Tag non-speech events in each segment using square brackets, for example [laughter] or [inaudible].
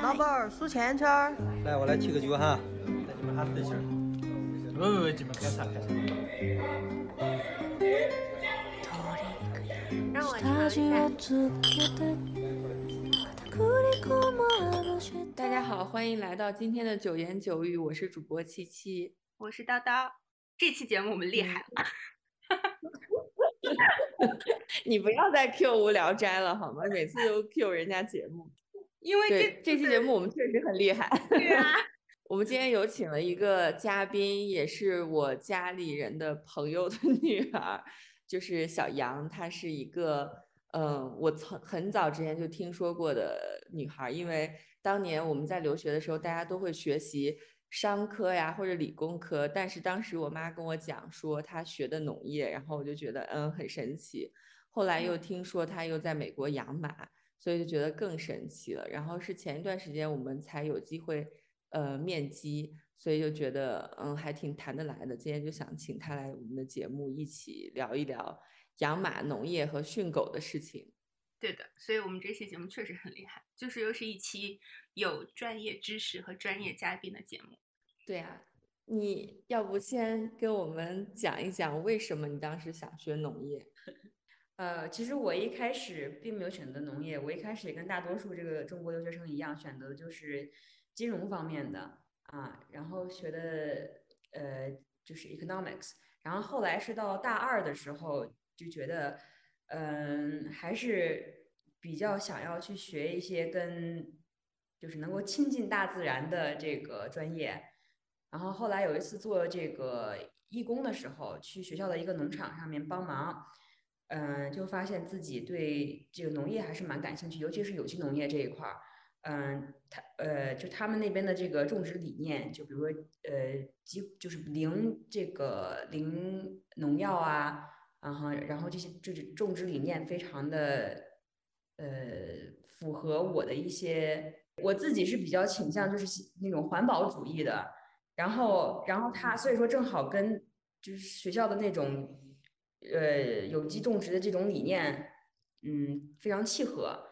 老板儿数钱圈儿。来，我来提个酒哈，你们哈分享。不不不，你们开茶开茶。让我。大家好，欢迎来到今天的九言九语，我是主播七七，我是叨叨。这期节目我们厉害了。你不要再 Q 无聊斋了好吗？每次都 Q 人家节目，因为这这期节目我们确实很厉害。对 [laughs] 啊，我们今天有请了一个嘉宾，也是我家里人的朋友的女儿，就是小杨。她是一个，嗯，我从很早之前就听说过的女孩，因为当年我们在留学的时候，大家都会学习。商科呀，或者理工科，但是当时我妈跟我讲说她学的农业，然后我就觉得嗯很神奇。后来又听说她又在美国养马，所以就觉得更神奇了。然后是前一段时间我们才有机会呃面基，所以就觉得嗯还挺谈得来的。今天就想请他来我们的节目一起聊一聊养马、农业和训狗的事情。对的，所以我们这期节目确实很厉害，就是又是一期有专业知识和专业嘉宾的节目。对呀，你要不先跟我们讲一讲为什么你当时想学农业？呃，其实我一开始并没有选择农业，我一开始也跟大多数这个中国留学生一样，选择的就是金融方面的啊，然后学的呃就是 economics，然后后来是到大二的时候就觉得。嗯，还是比较想要去学一些跟就是能够亲近大自然的这个专业。然后后来有一次做这个义工的时候，去学校的一个农场上面帮忙，嗯，就发现自己对这个农业还是蛮感兴趣，尤其是有机农业这一块儿。嗯，他呃，就他们那边的这个种植理念，就比如说呃，几就是零这个零农药啊。然后，然后这些就是种植理念非常的，呃，符合我的一些，我自己是比较倾向就是那种环保主义的。然后，然后他所以说正好跟就是学校的那种，呃，有机种植的这种理念，嗯，非常契合。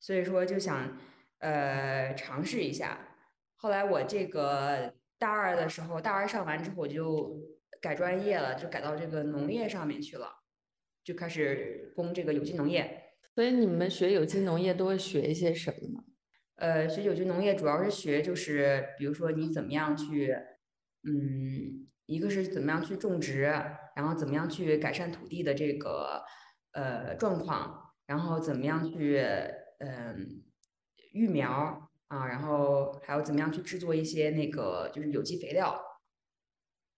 所以说就想呃尝试一下。后来我这个大二的时候，大二上完之后我就。改专业了，就改到这个农业上面去了，就开始攻这个有机农业。所以你们学有机农业都会学一些什么呢？呃，学有机农业主要是学就是，比如说你怎么样去，嗯，一个是怎么样去种植，然后怎么样去改善土地的这个呃状况，然后怎么样去嗯育苗啊，然后还有怎么样去制作一些那个就是有机肥料。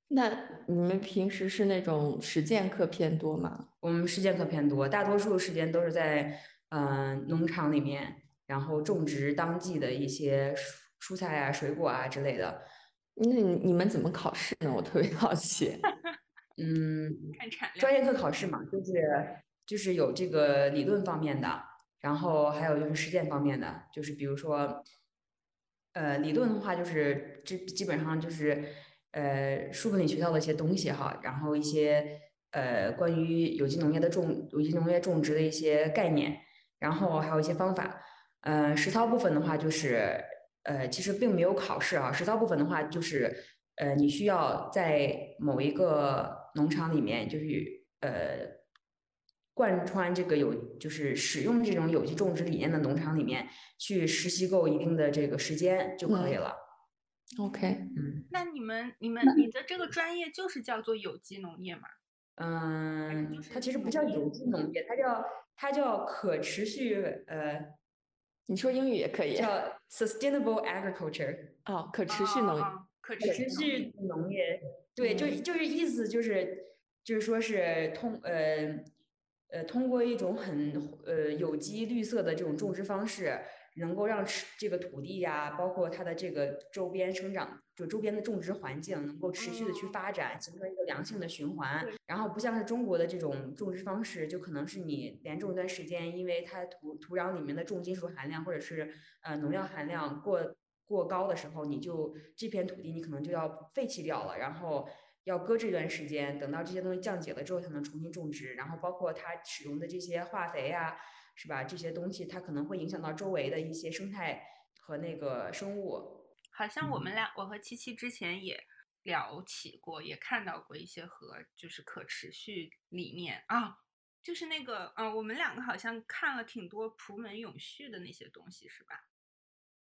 那你们平时是那种实践课偏多吗？我们实践课偏多，大多数时间都是在嗯农场里面，然后种植当季的一些蔬蔬菜啊、水果啊之类的。那你你们怎么考试呢？我特别好奇。嗯，专业课考试嘛，就是就是有这个理论方面的，然后还有就是实践方面的，就是比如说，呃，理论的话就是这基本上就是。呃，书本里学到的一些东西哈，然后一些呃关于有机农业的种有机农业种植的一些概念，然后还有一些方法。呃，实操部分的话就是呃其实并没有考试啊，实操部分的话就是呃你需要在某一个农场里面，就是呃贯穿这个有就是使用这种有机种植理念的农场里面去实习够一定的这个时间就可以了。OK，嗯，那你们、你们、你的这个专业就是叫做有机农业吗？嗯，它其实不叫有机农业，它叫它叫可持续呃，你说英语也可以，叫 sustainable agriculture。哦，可持续农，可持续农业，对，就就是意思就是就是说是通呃呃通过一种很呃有机绿色的这种种植方式。能够让持这个土地呀，包括它的这个周边生长，就周边的种植环境能够持续的去发展，形成一个良性的循环。然后不像是中国的这种种植方式，就可能是你连种一段时间，因为它土土壤里面的重金属含量或者是呃农药含量过过高的时候，你就这片土地你可能就要废弃掉了，然后要搁置一段时间，等到这些东西降解了之后才能重新种植。然后包括它使用的这些化肥呀。是吧？这些东西它可能会影响到周围的一些生态和那个生物。好像我们嗯俩，我和七七之前也聊起过，也看到过一些和就是可持续理念啊，就是那个，嗯、我们两个好像看了挺多普门永续的那些东西，是吧？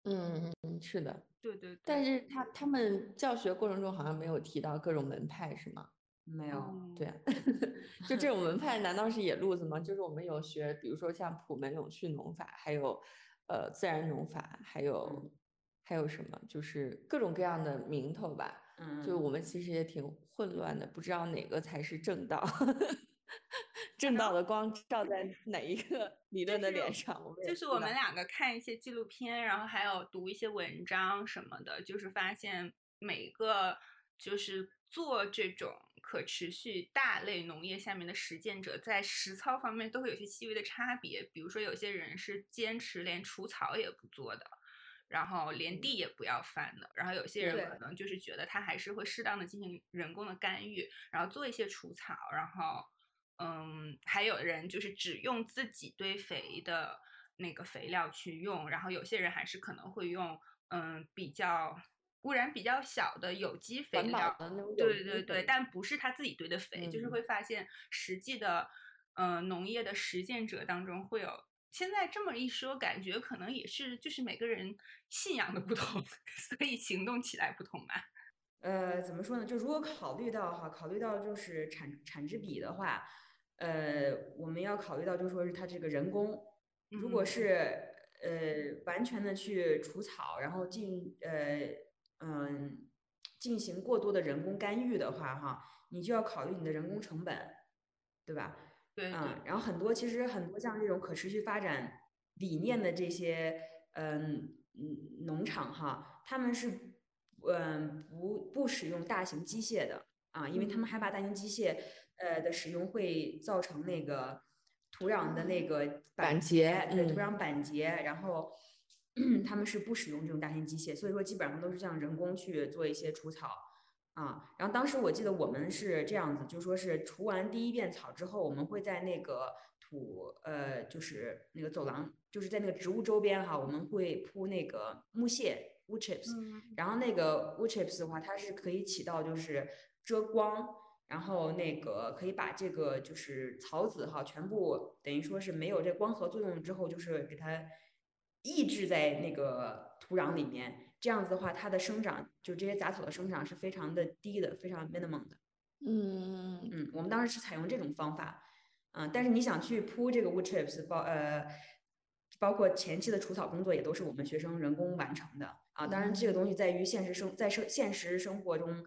嗯嗯嗯，是的。对对对。但是他他们教学过程中好像没有提到各种门派，是吗？没有，嗯对啊，[laughs] 就这种门派 [laughs] 难道是野路子吗？就是我们有学，比如说像普门永续农法，还有呃自然农法，还有嗯还有什么，就是各种各样的名头吧。嗯，就我们其实也挺混乱的，不知道哪个才是正道，[laughs] 正道的光照在哪一个理论的脸上，就是我们两个看一些纪录片，然后还有读一些文章什么的，就是发现每一个就是做这种可持续大类农业下面的实践者，在实操方面都会有些细微的差别。比如说，有些人是坚持连除草也不做的。然后连地也不要翻的，然后有些人可能就是觉得他还是会适当的进行人工的干预，然后做一些除草，然后嗯，还有人就是只用自己堆肥的那个肥料去用，然后有些人还是可能会用嗯比较污染比较小的有机肥料，对对对，但不是他自己堆的肥，就是嗯会发现实际的嗯、呃农业的实践者当中会有。现在这么一说，感觉可能也是就是每个人信仰的不同，[laughs] 所以行动起来不同吧。呃，怎么说呢？就如果考虑到哈，考虑到就是产产值比的话，呃，我们要考虑到就说是它这个人工，如果嗯是呃完全的去除草，然后进呃嗯进行过多的人工干预的话哈，你就要考虑你的人工成本，对吧？对对，嗯，然后很多其实很多像这种可持续发展理念的这些嗯嗯农场哈，他们是嗯不不使用大型机械的啊，因为他们害怕大型机械呃的使用会造成那个土壤的那个板结，对土壤板结，然后 [clears throat] 他们是不使用这种大型机械，所以说基本上都是这样人工去做一些除草。啊，然后当时我记得我们是这样子，就说是除完第一遍草之后，我们会在那个土呃，就是那个走廊，就是在那个植物周边哈，我们会铺那个木屑 wood chips，、嗯然后那个 wood chips 的话，它是可以起到就是遮光，然后那个可以把这个就是草籽哈全部等于说是没有这光合作用之后，就是给它抑制在那个土壤里面。这样子的话，它的生长就这些杂草的生长是非常的低的，非常 minimum 的。嗯，嗯，我们当时是采用这种方法，嗯，但是你想去铺这个 wood chips，包呃，包括前期的除草工作也都是我们学生人工完成的啊。当然，这个东西在于现实生在生现实生活中，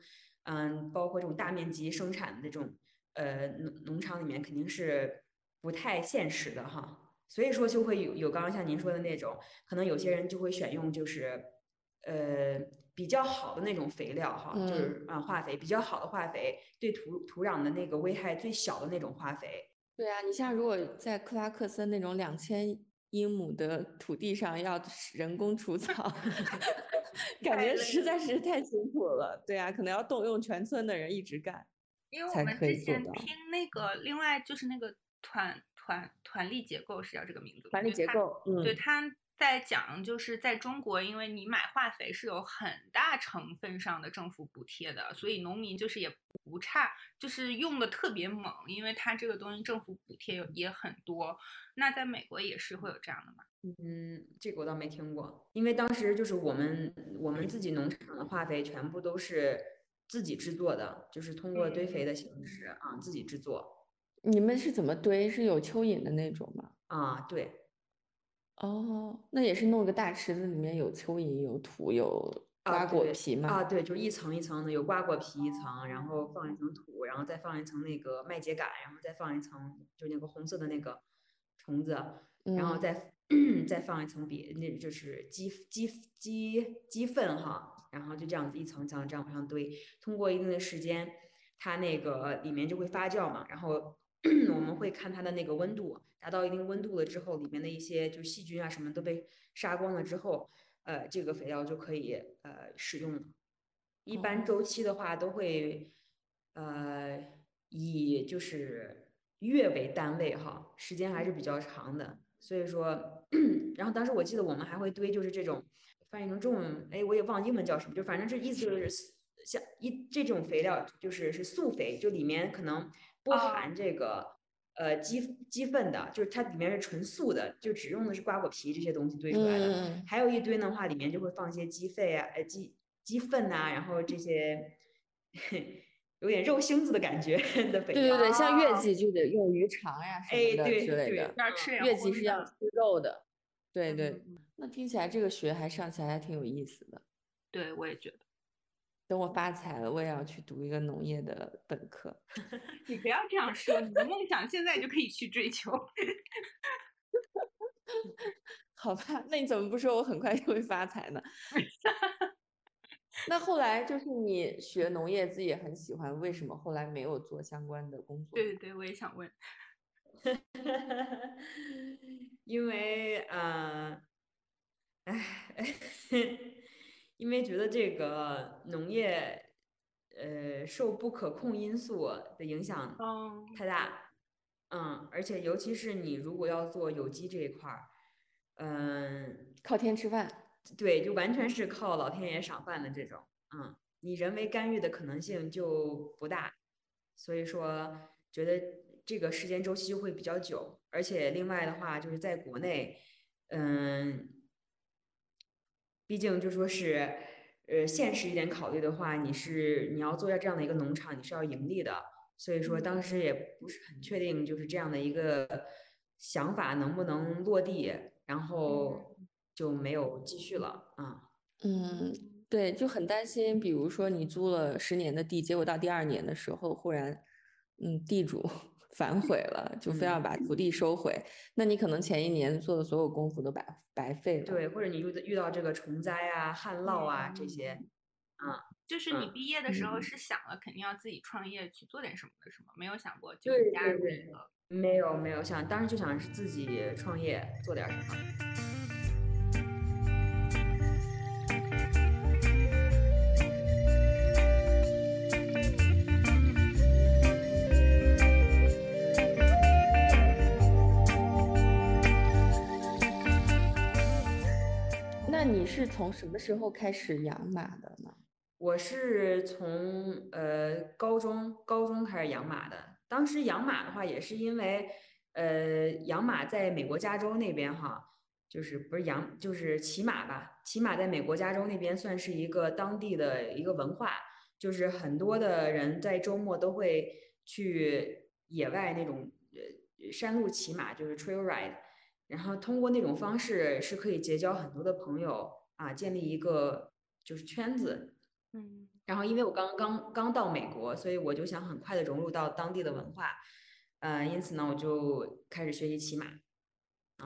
嗯，包括这种大面积生产的这种呃农农场里面肯定是不太现实的哈。所以说就会有有刚刚像您说的那种，可能有些人就会选用就是呃。比较好的那种肥料哈，就是啊化肥比较好的化肥，对土土壤的那个危害最小的那种化肥。对啊，你像如果在克拉克森那种两千英亩的土地上要人工除草，感觉实在是太辛苦了。对啊，可能要动用全村的人一直干。因为我们之前听那个，另外就是那个团团团力结构是叫这个名字，团力结构，嗯对，嗯，他在讲，就是在中国，因为你买化肥是有很大成分上的政府补贴的，所以农民就是也不差，就是用的特别猛，因为它这个东西政府补贴也很多。那在美国也是会有这样的吗？嗯，这个我倒没听过，因为当时就是我们我们自己农场的化肥全部都是自己制作的，就是通过堆肥的形式啊自己制作你们是怎么堆？是有蚯蚓的那种吗？啊，对，哦，那也是弄个大池子，里面有蚯蚓，有土，有啊瓜果对皮吗？啊，对，就是一层一层的，有瓜果皮一层，然后放一层土，然后再放一层那个麦秸秆，然后再放一层就那个红色的那个虫子，然后嗯再 [clears throat] 再放一层别，那就是鸡鸡鸡鸡粪哈，然后就这样子一层层这样往上堆，通过一定的时间，它那个里面就会发酵嘛，然后 [clears throat] 我们会看它的那个温度，达到一定温度了之后，里面的一些就细菌啊什么都被杀光了之后，呃，这个肥料就可以呃使用了。一般哦周期的话都会呃以就是月为单位哈，时间还是比较长的。所以说，[clears throat] 然后当时我记得我们还会堆就是这种翻译成中文，哎，我也忘英文叫什么，就反正这意思就是像一这种肥料就是是素肥，就里面可能不含这个。呃，鸡鸡粪的，就是它里面是纯素的，就只用的是瓜果皮这些东西堆出来的。还有一堆的话，里面就会放一些鸡肺啊，呃，鸡鸡粪呐，然后这些 [laughs] 有点肉腥子的感觉的肥。对对对，像月季就得用鱼肠呀什么的之类的。要吃月季是要吃肉的。对对，那听起来这个学还上起来还挺有意思的。对，我也觉得。等我发财了，我也要去读一个农业的本科。[laughs] 你不要这样说，你的梦想现在就可以去追求。[laughs] 好吧，那你怎么不说我很快就会发财呢？[laughs] 那后来就是你学农业，自己也很喜欢，为什么后来没有做相关的工作？对对对，我也想问。因为啊，唉。因为觉得这个农业，呃，受不可控因素的影响太大，嗯，而且尤其是你如果要做有机这一块儿，嗯，靠天吃饭，对，就完全是靠老天爷赏饭的这种，嗯，你人为干预的可能性就不大，所以说觉得这个时间周期就会比较久，而且另外的话就是在国内，嗯。毕竟就说是，呃，现实一点考虑的话，你是你要做下这样的一个农场，你是要盈利的，所以说当时也不是很确定，就是这样的一个想法能不能落地，然后就没有继续了啊。嗯，对，就很担心，比如说你租了十年的地，结果到第二年的时候，忽然，嗯，地主。反悔了，就非要把土地收回，那你可能前一年做的所有功夫都白白费了。对，或者你遇遇到这个虫灾啊、旱涝啊这些，嗯，就是你毕业的时候是想了肯定要自己创业去做点什么的，是吗？没有想过就加入一个？没有没有想，当时就想是自己创业做点什么。从什么时候开始养马的呢？我是从呃高中高中开始养马的。当时养马的话，也是因为呃养马在美国加州那边哈，就是不是养就是骑马吧？骑马在美国加州那边算是一个当地的一个文化，就是很多的人在周末都会去野外那种呃山路骑马，就是 trail ride，然后通过那种方式是可以结交很多的朋友。啊，建立一个就是圈子，嗯，然后因为我刚刚刚到美国，所以我就想很快的融入到当地的文化，呃，因此呢，我就开始学习骑马。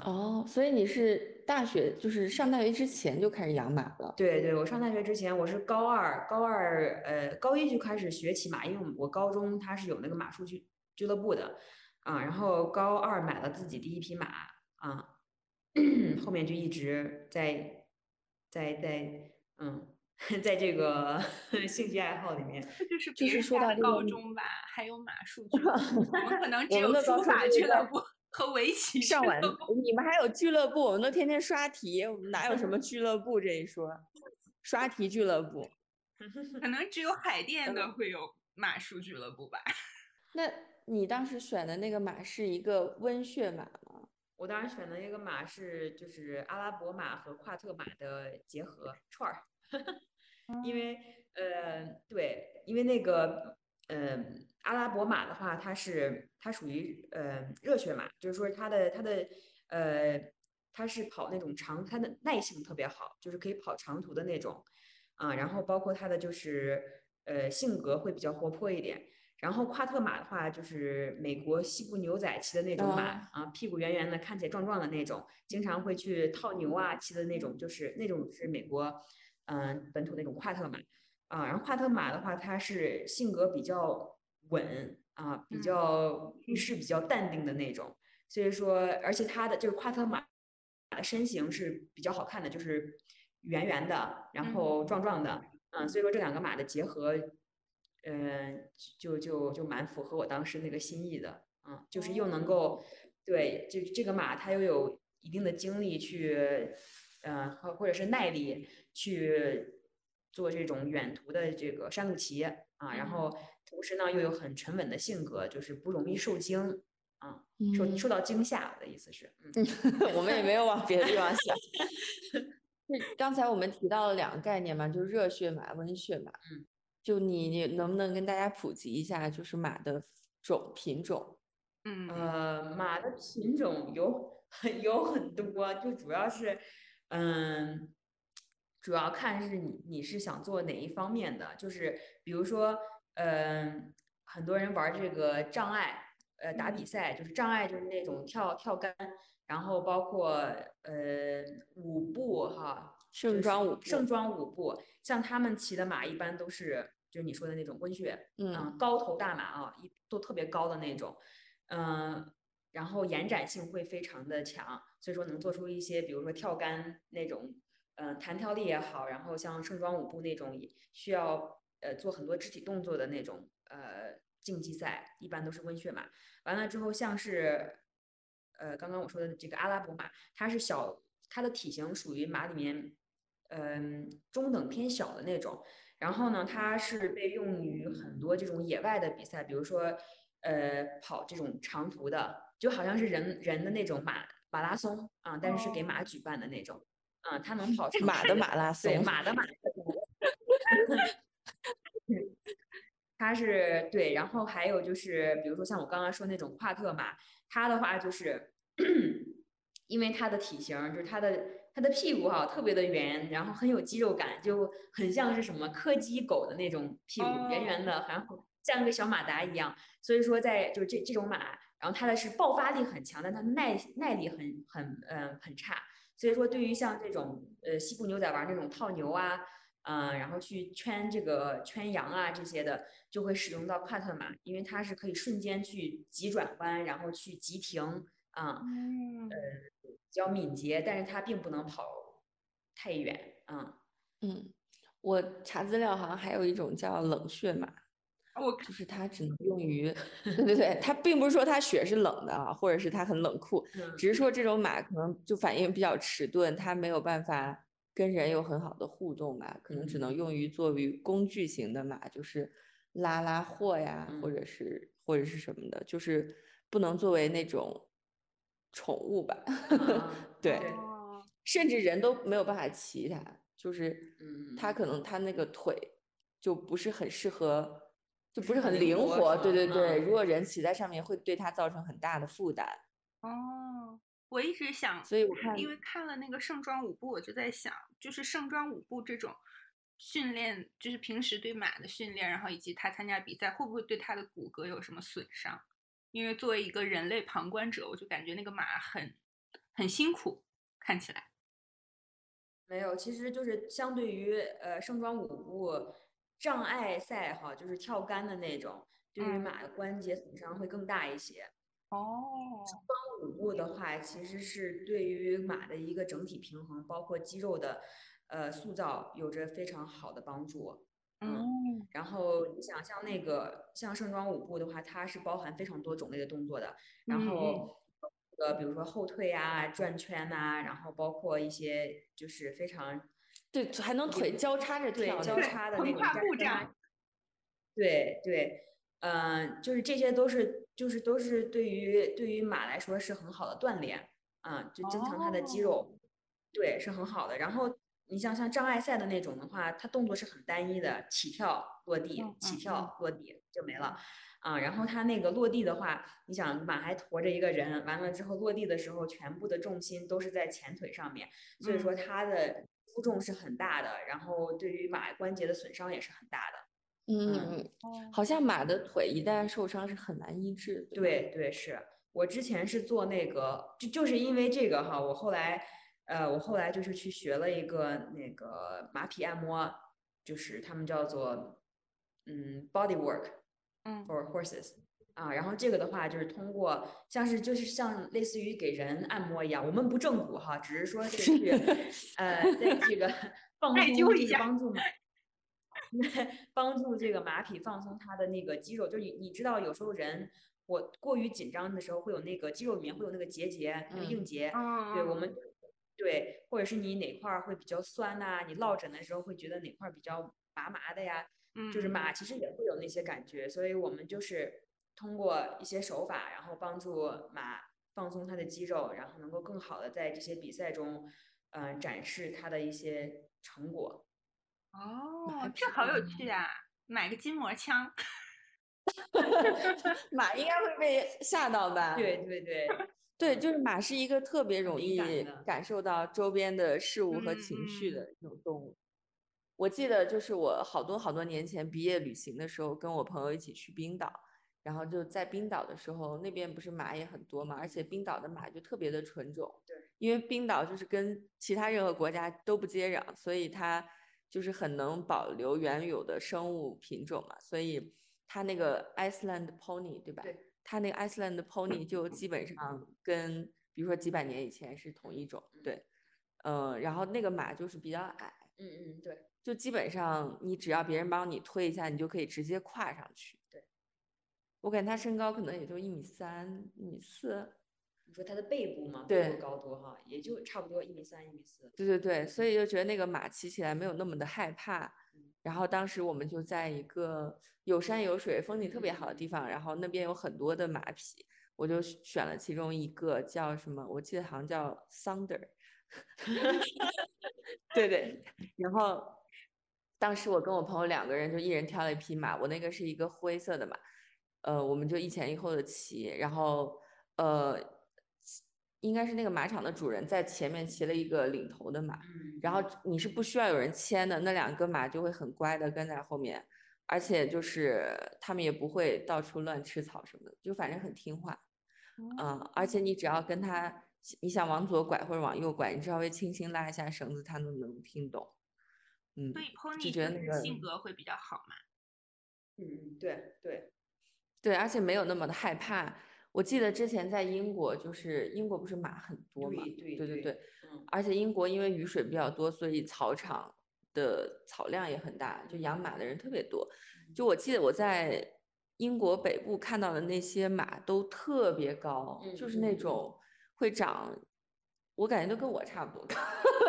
哦，所以你是大学就是上大学之前就开始养马了？对对，我上大学之前，我是高二，高二呃高一就开始学骑马，因为我高中它是有那个马术俱俱乐部的，啊，然后高二买了自己第一匹马，啊，[clears throat] 后面就一直在。在在嗯，[laughs] 在这个 [laughs] 兴趣爱好里面，就是就是说到高中吧，还有马术俱乐部，我们可能只有书法俱乐部 [laughs] 和围棋上完，你们还有俱乐部，我们都天天刷题，我们哪有什么俱乐部这一说？刷题俱乐部，可能只有海淀的会有马术俱乐部吧。那你当时选的那个马是一个温血马吗？我当时选的那个马是就是阿拉伯马和夸特马的结合串儿，[laughs] 因为呃对，因为那个呃阿拉伯马的话，它是它属于呃热血马，就是说它的它的呃它是跑那种长，它的耐性特别好，就是可以跑长途的那种啊，然后包括它的就是呃性格会比较活泼一点。然后夸特马的话，就是美国西部牛仔骑的那种马啊，屁股圆圆的，看起来壮壮的那种，经常会去套牛啊骑的那种，就是那种是美国嗯本土那种夸特马啊。然后夸特马的话，它是性格比较稳啊，比较遇事比较淡定的那种。所以说，而且它的就是夸特马的身形是比较好看的，就是圆圆的，然后壮壮的，嗯，所以说这两个马的结合。嗯，就就就蛮符合我当时那个心意的，嗯，就是又能够，对，就这个马它又有一定的精力去嗯，或或者是耐力去做这种远途的这个山路骑啊，然后同时呢又有很沉稳的性格，就是不容易受惊啊，受嗯受到惊吓。我的意思是，嗯，[laughs] 我们也没有往别的地方想。[laughs] 刚才我们提到了两个概念嘛，就是热血马、温血马。嗯，就你你能不能跟大家普及一下，就是马的种品种？嗯呃，马的品种有 [laughs] 很有很多，就主要是，嗯，主要看是你你是想做哪一方面的，就是比如说，嗯，很多人玩这个障碍，呃，打比赛就是障碍就是那种跳跳杆，然后包括呃舞步哈，就是盛装舞步盛装舞步，像他们骑的马一般都是就是你说的那种温血，嗯嗯，高头大马啊，一都特别高的那种，嗯，然后延展性会非常的强，所以说能做出一些，比如说跳杆那种，嗯，弹跳力也好，然后像盛装舞步那种也需要呃做很多肢体动作的那种呃竞技赛，一般都是温血马。完了之后，像是呃刚刚我说的这个阿拉伯马，它是小，它的体型属于马里面嗯中等偏小的那种。然后呢，它是被用于很多这种野外的比赛，比如说，呃，跑这种长途的，就好像是人人的那种马马拉松啊，但是是给马举办的那种，啊，它能 [laughs] 跑长马的马拉松对，马的马。拉松，它是对，然后还有就是，比如说像我刚刚说那种夸特马，它的话就是，[clears throat] 因为它的体型，就是它的它的屁股哈、特别的圆，然后很有肌肉感，就很像是什么柯基狗的那种屁股，圆圆的，然后像个小马达一样。所以说在就是这这种马，然后它的是爆发力很强，但它耐耐力很很呃很差。所以说对于像这种呃西部牛仔玩那种套牛啊。嗯，然后去圈这个圈羊啊这些的，就会使用到夸特马，因为它是可以瞬间去急转弯，然后去急停啊，嗯。比较敏捷，但是它并不能跑太远啊。嗯，我查资料好像还有一种叫冷血马，我就是它只能用于，对对对，它并不是说它血是冷的啊，或者是它很冷酷，嗯只是说这种马可能就反应比较迟钝，它没有办法跟人有很好的互动吧，可能只能用于作为工具型的马，就是拉拉货呀，或者是或者是什么的，就是不能作为那种宠物吧。[laughs] 啊对哦甚至人都没有办法骑它，就是嗯它可能它那个腿就不是很适合，就不是很很灵灵活。对对对，嗯如果人骑在上面，会对它造成很大的负担。哦，我一直想，所以我看因为看了那个盛装舞步，我就在想，就是盛装舞步这种训练，就是平时对马的训练，然后以及他参加比赛，会不会对他的骨骼有什么损伤？因为作为一个人类旁观者，我就感觉那个马很很辛苦，看起来。没有，其实就是相对于呃盛装舞步障碍赛哈，就是跳杆的那种，对于嗯马的关节损伤会更大一些。哦，盛装舞步的话，其实是对于马的一个整体平衡，包括肌肉的呃塑造，有着非常好的帮助。嗯然后你想像那个像盛装舞步的话，它是包含非常多种类的动作的，然嗯嗯。后呃比如说后退啊、转圈呐、然后包括一些就是非常对，还能腿交叉着对交叉的。那种跨步站对对，嗯、就是这些都是就是都是对于对于马来说是很好的锻炼，啊、就增强它的肌哦。肉，对，是很好的。然后你像像障碍赛的那种的话，它动作是很单一的，起跳落地嗯，起嗯跳落地就没了。啊，然后它那个落地的话，你想马还驮着一个人，完了之后落地的时候，全部的重心都是在前腿上面，所以说嗯它的负重是很大的，然后对于马关节的损伤也是很大的。嗯，好像马的腿一旦受伤是很难医治的。对对，是我之前是做那个，就就是因为这个哈，我后来，呃，我后来就是去学了一个那个马匹按摩，就是他们叫做嗯 body work 嗯 for horses 啊，然后这个的话就是通过像是就是像类似于给人按摩一样，我们不正骨哈，只是说是去 [laughs] 呃在这个 [laughs] 放松，一下帮助嘛。[laughs] 帮助这个马匹放松它的那个肌肉，就是你你知道，有时候人我过于紧张的时候，会有那个肌肉里面会有那个结节，那个嗯硬结。嗯，对，我们对，或者是你哪块儿会比较酸呐、你落枕的时候会觉得哪块儿比较麻麻的呀，嗯，就是马其实也会有那些感觉，所以我们就是通过一些手法，然后帮助马放松它的肌肉，然后能够更好的在这些比赛中，呃，展示它的一些成果。哦，这好有趣啊！买个筋膜枪，[laughs] 马应该会被吓到吧？对对对，对，就是马是一个特别容易感受到周边的事物和嗯情绪嗯的一种动物。我记得就是我好多好多年前毕业旅行的时候，跟我朋友一起去冰岛，然后就在冰岛的时候，那边不是马也很多嘛，而且冰岛的马就特别的纯种。对，因为冰岛就是跟其他任何国家都不接壤，所以它就是很能保留原有的生物品种嘛，所以它那个 Iceland Pony 对吧？对它那个 Iceland 的 Pony 就基本上跟比如说几百年以前是同一种，对，嗯、然后那个马就是比较矮，嗯嗯对，就基本上你只要别人帮你推一下，你就可以直接跨上去。对，我感觉它身高可能也就一米三、一米四。你说它的背部嘛，对背部高度哈，也就差不多一米三、一米四。对对对，所以就觉得那个马骑起来没有那么的害怕。嗯然后当时我们就在一个有山有水、风景特别好的地方，然后那边有很多的马匹，我就选了其中一个叫什么，我记得好像叫 Thunder。[laughs] [laughs] 对对，然后当时我跟我朋友两个人就一人挑了一匹马，我那个是一个灰色的马，呃，我们就一前一后的骑，然后呃，应该是那个马场的主人在前面骑了一个领头的马，嗯然后你是不需要有人牵的，那两个马就会很乖的跟在后面，而且就是他们也不会到处乱吃草什么的，就反正很听话。嗯，而且你只要跟他，你想往左拐或者往右拐，你稍微轻轻拉一下绳子，他都能听懂。嗯，所以 pony 就觉得那个性格会比较好嘛。嗯嗯对对，对，而且没有那么的害怕。我记得之前在英国，就是英国不是马很多嘛，对对对对对，嗯。而且英国因为雨水比较多，所以草场的草量也很大，就养马的人特别多。就我记得我在英国北部看到的那些马都特别高，就是那种会长，我感觉都跟我差不多高。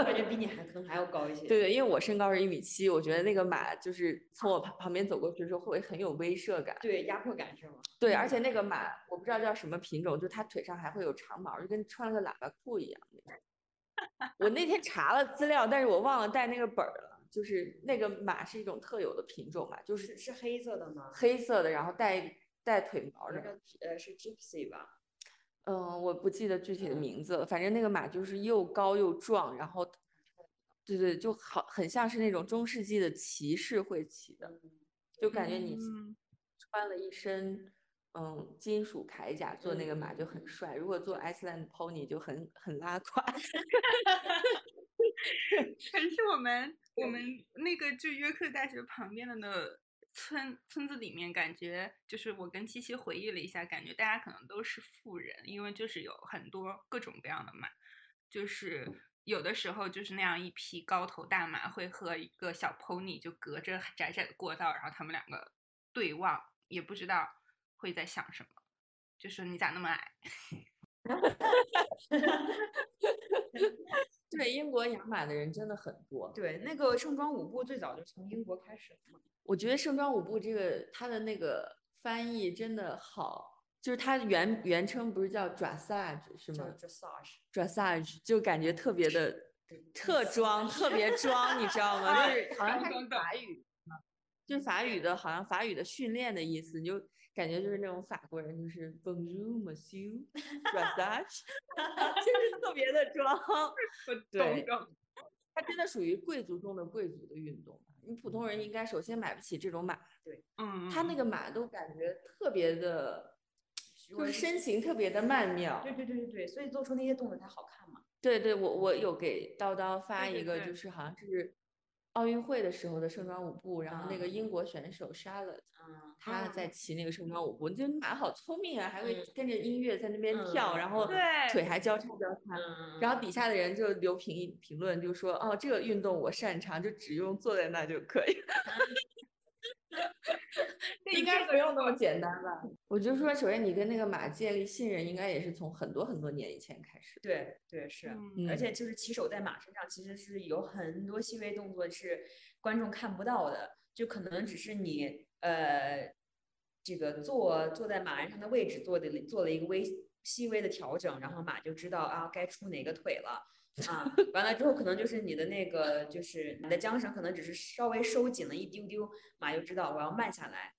感觉比你 [laughs] 还可能还要高一些。对对，因为我身高是一米七，我觉得那个马就是从我旁旁边走过去的时候会很有威慑感。对，压迫感是吗？对，而且那个马我不知道叫什么品种，就它腿上还会有长毛，就跟穿了个喇叭裤一样。我那天查了资料，但是我忘了带那个本儿了。就是那个马是一种特有的品种嘛，就是是是黑色的吗？黑色的，然后带带腿毛那的。个呃是 Gypsy 吧？嗯，我不记得具体的名字了，反正那个马就是又高又壮，然后，对对，就好很像是那种中世纪的骑士会骑的，就感觉你嗯。穿了一身嗯金属铠甲做那个马就很帅，如果做 Iceland Pony 就很很拉胯。[laughs] [laughs] 可是我们我们那个就约克大学旁边的那村村子里面，感觉就是我跟七七回忆了一下，感觉大家可能都是富人，因为就是有很多各种各样的马，就是有的时候就是那样一匹高头大马会和一个小 pony 就隔着窄窄的过道，然后他们两个对望，也不知道会在想什么，就说你咋那么矮？[laughs] 对，英国养马的人真的很多。对，那个盛装舞步最早就从英国开始的嘛。我觉得盛装舞步这个它的那个翻译真的好，就是它原原称不是叫 dressage 是叫吗 dressage，？dressage 就感觉特别的特装，特别装，你知道吗？[laughs] 就是好像它是法语，就是法语的，好像法语的训练的意思，你就感觉就是那种法国人，就是 Bonjour Monsieur [laughs] dressage，[laughs] 就是特别的装。[laughs] 对。它真的属于贵族中的贵族的运动吧。你普通人应该首先买不起这种马，对嗯，他那个马都感觉特别的，就是身形特别的曼妙。对对对对对，所以做出那些动作才好看嘛。对对，我我有给叨叨发一个，就是好像是奥运会的时候的盛装舞步，然后那个嗯。英国选手 Charlotte，嗯，她在骑那个盛装舞步，就马好聪明啊，还会嗯。跟着音乐在那边跳，嗯然后对。腿还交叉交叉。嗯，然后底下的人就留评评论，就说哦，这个运动我擅长，就只用坐在那就可以。[laughs] [laughs] 应该不用那么简单吧？我就说，首先你跟那个马建立信任，应该也是从很多很多年以前开始。对对是，嗯而且就是骑手在马身上，其实是有很多细微动作是观众看不到的，就可能只是你呃这个坐坐在马鞍上的位置做的做了一个微细微的调整，然后马就知道啊该出哪个腿了。啊，完了之后可能就是你的那个，就是你的缰绳可能只是稍微收紧了一丢丢，马就知道我要慢下来。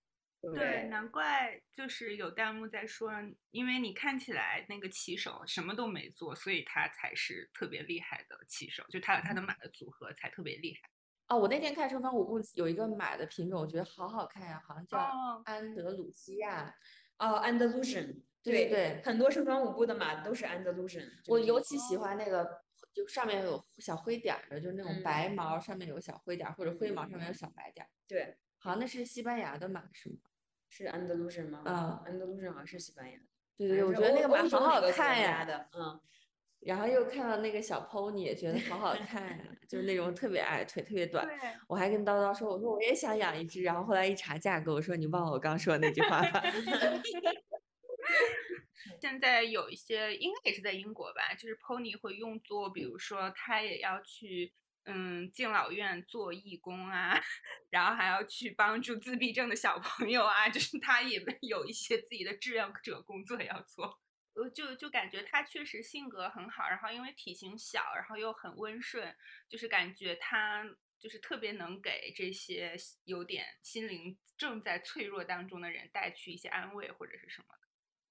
对，难怪就是有弹幕在说，因为你看起来那个骑手什么都没做，所以他才是特别厉害的骑手，就他他的马的组合才特别厉害。哦，我那天看盛装舞步有一个马的品种，我觉得好好看呀，好像叫哦，安德鲁西亚。哦，Andalusian，对对很多盛装舞步的马都是 Andalusian。我尤其喜欢那个，就上面有小灰点儿的，就是那种嗯白毛上面有小灰点儿，或者灰毛上面有小白点儿。对，好像那是西班牙的马是吗？是 Andalusian 吗？嗯，Andalusian 好像是西班牙的。对对对，我觉得那个马好好看呀。的，嗯，[laughs] 然后又看到那个小 pony，也觉得好好看呀，就是那种特别矮、腿特别短。对，我还跟叨叨说，我说我也想养一只，然后后来一查价格，我说你忘了我刚说的那句话吧。[laughs] 现在有一些应该也是在英国吧，就是 pony 会用作，比如说他也要去嗯敬老院做义工啊，[laughs] 然后还要去帮助自闭症的小朋友啊，就是他也有一些自己的志愿者工作要做。呃，就就感觉他确实性格很好，然后因为体型小，然后又很温顺，就是感觉他就是特别能给这些有点心灵正在脆弱当中的人带去一些安慰或者是什么。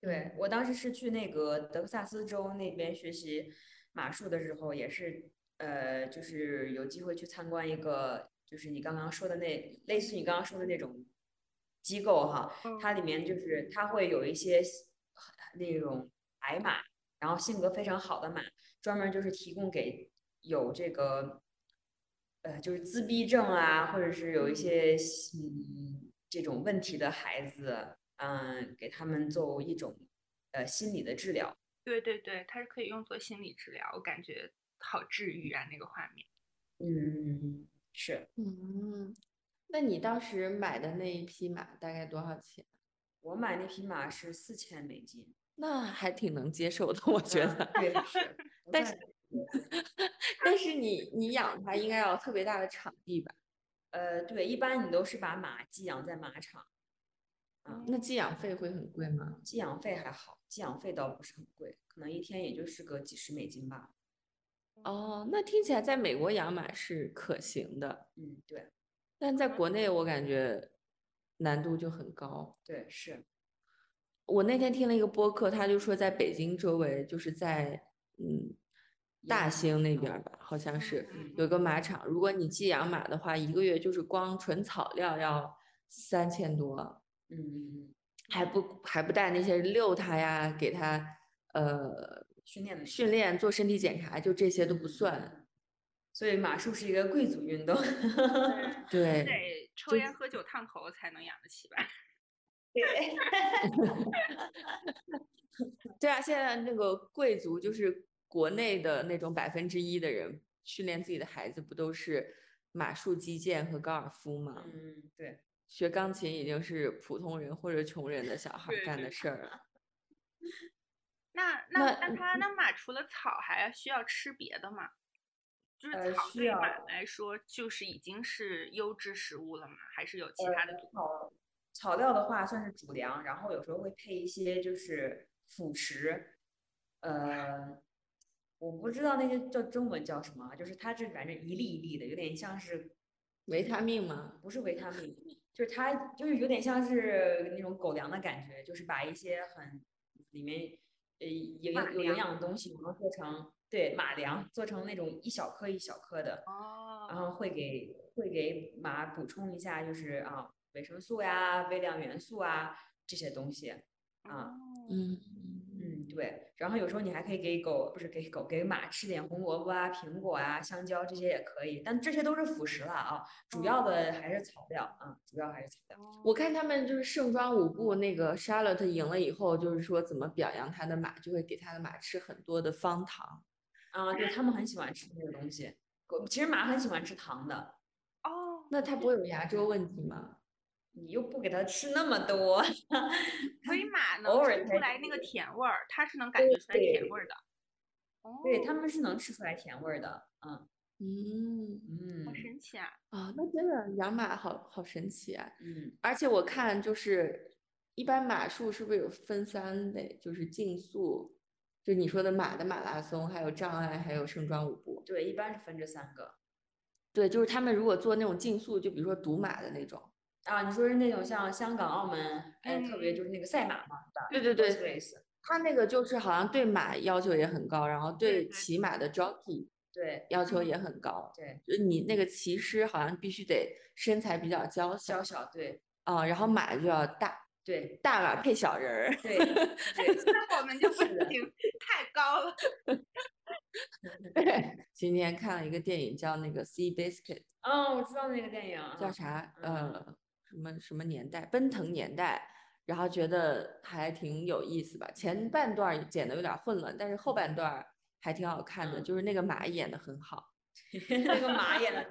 对我当时是去那个德克萨斯州那边学习马术的时候，也是呃，就是有机会去参观一个，就是你刚刚说的那类似你刚刚说的那种机构哈，它里面就是它会有一些那种矮马，然后性格非常好的马，专门就是提供给有这个呃，就是自闭症啊，或者是有一些嗯这种问题的孩子。嗯，给他们做一种呃心理的治疗。对对对，它是可以用作心理治疗，我感觉好治愈啊，那个画面。嗯，是。嗯，那你当时买的那一匹马大概多少钱？我买那匹马是四千美金，那还挺能接受的，[laughs] 我觉得。嗯、对，是。[laughs] 但是，[laughs] 但是你你养它应该要特别大的场地吧？呃，对，一般你都是把马寄养在马场。啊，那寄养费会很贵吗？寄养费还好，寄养费倒不是很贵，可能一天也就是个几十美金吧。哦，那听起来在美国养马是可行的。嗯，对。但在国内我感觉难度就很高。对，是。我那天听了一个播客，他就说在北京周围，就是在嗯大兴那边吧，好像是有个马场。如果你寄养马的话，一个月就是光纯草料要三千多。嗯，还不还不带那些遛它呀，给它呃训练的训练做身体检查，就这些都不算。所以马术是一个贵族运动。[laughs] 对，得抽烟喝酒烫头才能养得起吧？[laughs] 对。[laughs] 对啊，现在那个贵族就是国内的那种百分之一的人训练自己的孩子，不都是马术、击剑和高尔夫吗？嗯，对。学钢琴已经是普通人或者穷人的小孩干的事儿了。[laughs] 那那那他那马除了草还需要吃别的吗？就是草对马来说就是已经是优质食物了吗？还是有其他的？草草料的话算是主粮，然后有时候会配一些就是辅食。呃，我不知道那些叫中文叫什么，就是它这反正一粒一粒的，有点像是维他命吗？不是维他命。就是它，就是有点像是那种狗粮的感觉，就是把一些很里面呃营有有营养的东西，然后做成对马粮，做成那种一小颗一小颗的，哦，然后会给会给马补充一下，就是啊维生素呀、微量元素啊这些东西啊，嗯嗯对，然后有时候你还可以给狗不是给狗给马吃点红萝卜啊、苹果啊、香蕉这些也可以，但这些都是辅食了啊，主要的还是草料啊，主要还是草料。我看他们就是盛装舞步那个 Charlotte 赢了以后，就是说怎么表扬他的马，就会给他的马吃很多的方糖。啊，对他们很喜欢吃那个东西，狗其实马很喜欢吃糖的。哦，那它不会有牙周问题吗？你又不给它吃那么多，所以马能吃出来那个甜味儿，它是能感觉出来甜味儿的。哦，对，他们是能吃出来甜味儿的，嗯嗯好嗯神奇啊！啊，那真的养马好好神奇啊！嗯，而且我看就是一般马术是不是有分三类，就是竞速，就你说的马的马拉松，还有障碍，还有盛装舞步。对，一般是分这三个对，就是他们如果做那种竞速，就比如说赌马的那种，啊。你说是那种像香港、澳门，哎，特别嗯就是那个赛马嘛？对对对他那个就是好像对马要求也很高，然后对骑马的 jockey 对要求也很高。对，就你那个骑师好像必须得身材比较娇小娇小，对啊，然后马就要大，对大马配小人儿。对对，那我们就不行，太高了。对，今天看了一个电影叫那个《Sea Biscuit》，哦，我知道那个电影啊，叫啥？嗯呃，什么什么年代？奔腾年代。然后觉得还挺有意思吧。前半段剪的有点混乱，但是后半段还挺好看的，嗯就是那个马演的很好。[laughs] 那个马演的，[laughs]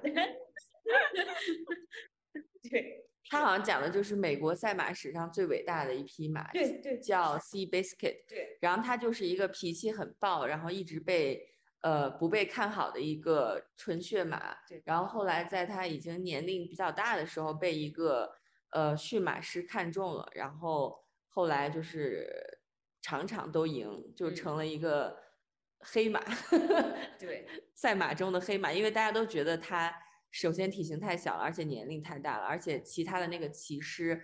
对他好像讲的就是美国赛马史上最伟大的一匹马，对对叫 Sea Biscuit。对然后他就是一个脾气很暴，然后一直被呃不被看好的一个纯血马。对然后后来在他已经年龄比较大的时候，被一个呃驯马师看中了，然后后来就是场场都赢，就嗯成了一个黑马。[laughs] 对赛马中的黑马，因为大家都觉得他首先体型太小了，而且年龄太大了，而且其他的那个骑师，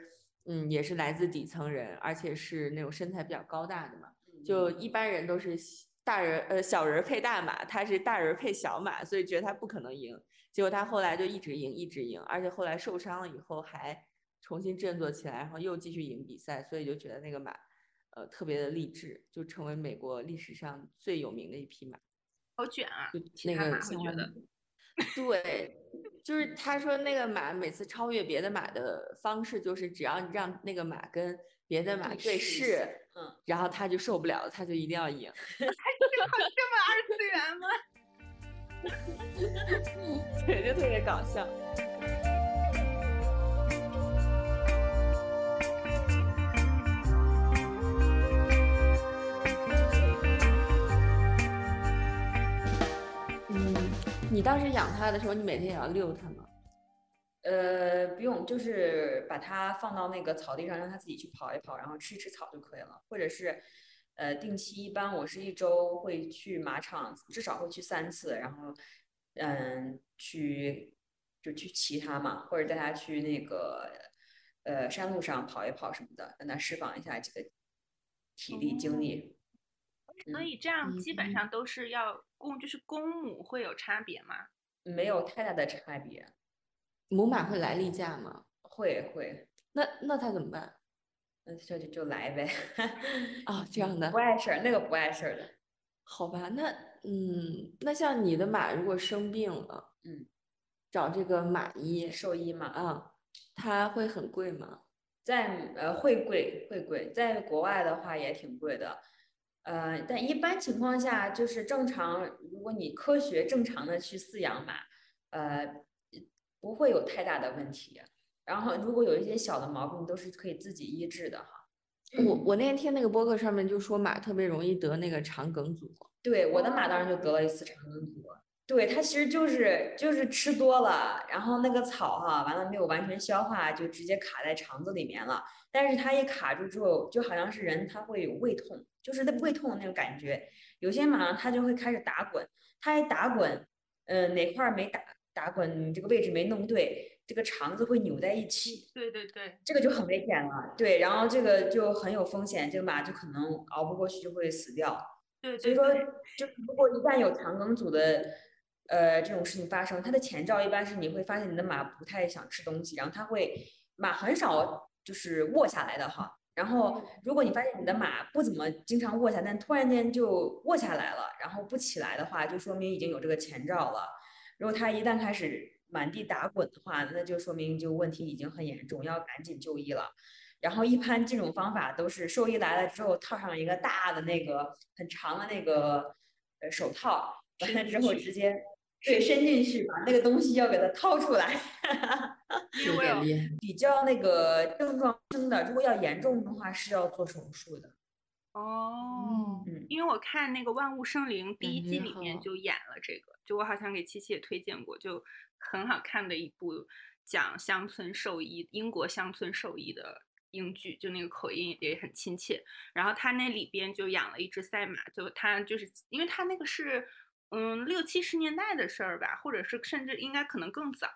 嗯，也是来自底层人，而且是那种身材比较高大的嘛。就一般人都是小大人呃小人儿配大马，他是大人儿配小马，所以觉得他不可能赢。结果他后来就一直赢，一直赢，而且后来受伤了以后还重新振作起来，然后又继续赢比赛，所以就觉得那个马，呃，特别的励志，就成为美国历史上最有名的一匹马。好卷啊！那个相会觉得关的，对，就是他说那个马每次超越别的马的方式，就是只要你让那个马跟别的马对对视嗯，然后他就受不了了，他就一定要赢。[laughs] 这么二次元吗？[laughs] 对，就特别搞笑。嗯，你当时养它的时候，你每天也要遛它吗？呃，不用，就是把它放到那个草地上，让它自己去跑一跑，然后吃一吃草就可以了。或者是，呃，定期一般我是一周会去马场，至少会去三次，然后，嗯，去就去骑它嘛，或者带它去那个，呃，山路上跑一跑什么的，让它释放一下这个体力精力。所以这样基本嗯上都是要公，就是公母会有差别吗？没有太大的差别，母马会来例假吗？会会，那那它怎么办？那就就就来呗。啊、[laughs] 这样的不，碍事儿，那个不碍事儿的。好吧，那嗯，那像你的马如果生病了，嗯，找这个马医兽医嘛，啊，它会很贵吗？在呃会贵会贵，在国外的话也挺贵的，呃，但一般情况下就是正常，如果你科学正常的去饲养马，呃，不会有太大的问题。然后如果有一些小的毛病，都是可以自己医治的哈。我我那天听那个播客上面就说马特别容易得那个肠梗阻，对，我的马当时就得了一次肠梗阻。对，它其实就是就是吃多了，然后那个草哈，完了没有完全消化，就直接卡在肠子里面了。但是它一卡住之后，就好像是人他会有胃痛，就是那胃痛的那种感觉。有些马它就会开始打滚，它一打滚，呃，哪块儿没打打滚，这个位置没弄对，这个肠子会扭在一起。对对对，这个就很危险了，对，然后这个就很有风险，这个马就可能熬不过去，就会死掉。对所以说就是如果一旦有肠梗阻的，呃，这种事情发生，它的前兆一般是你会发现你的马不太想吃东西，然后它会马很少就是卧下来的哈。然后如果你发现你的马不怎么经常卧下，但突然间就卧下来了，然后不起来的话，就说明已经有这个前兆了。如果他一旦开始满地打滚的话，那就说明就问题已经很严重，要赶紧就医了。然后一般这种方法都是兽医来了之后套上一个大的那个很长的那个呃手套，完了之后直接对，伸进去把那个东西要给它掏出来，有因为我有点厉害。比较那个症状轻的，如果要严重的话是要做手术的。哦，嗯因为我看那个《万物生灵》第一季里面就演了这个，就我好像给七七也推荐过，就很好看的一部讲乡村兽医英国乡村兽医的英剧，就那个口音也很亲切。然后他那里边就养了一只赛马，就他就是因为他那个是嗯六七十年代的事儿吧，或者是甚至应该可能更早。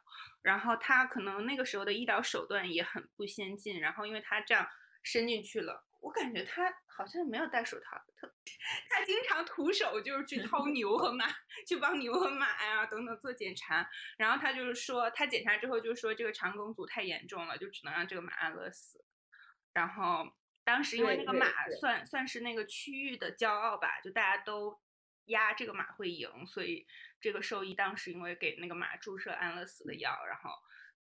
然后他可能那个时候的医疗手段也很不先进，然后因为他这样伸进去了，我感觉他好像没有戴手套，他他经常徒手就是去掏 [laughs] 牛和马，去帮牛和马呀等等做检查。然后他就是说，他检查之后就说这个肠梗阻太严重了，就只能让这个马安乐死。然后当时因为那个马对算算是那个区域的骄傲吧，就大家都压这个马会赢，所以这个兽医当时因为给那个马注射安乐死的药，然后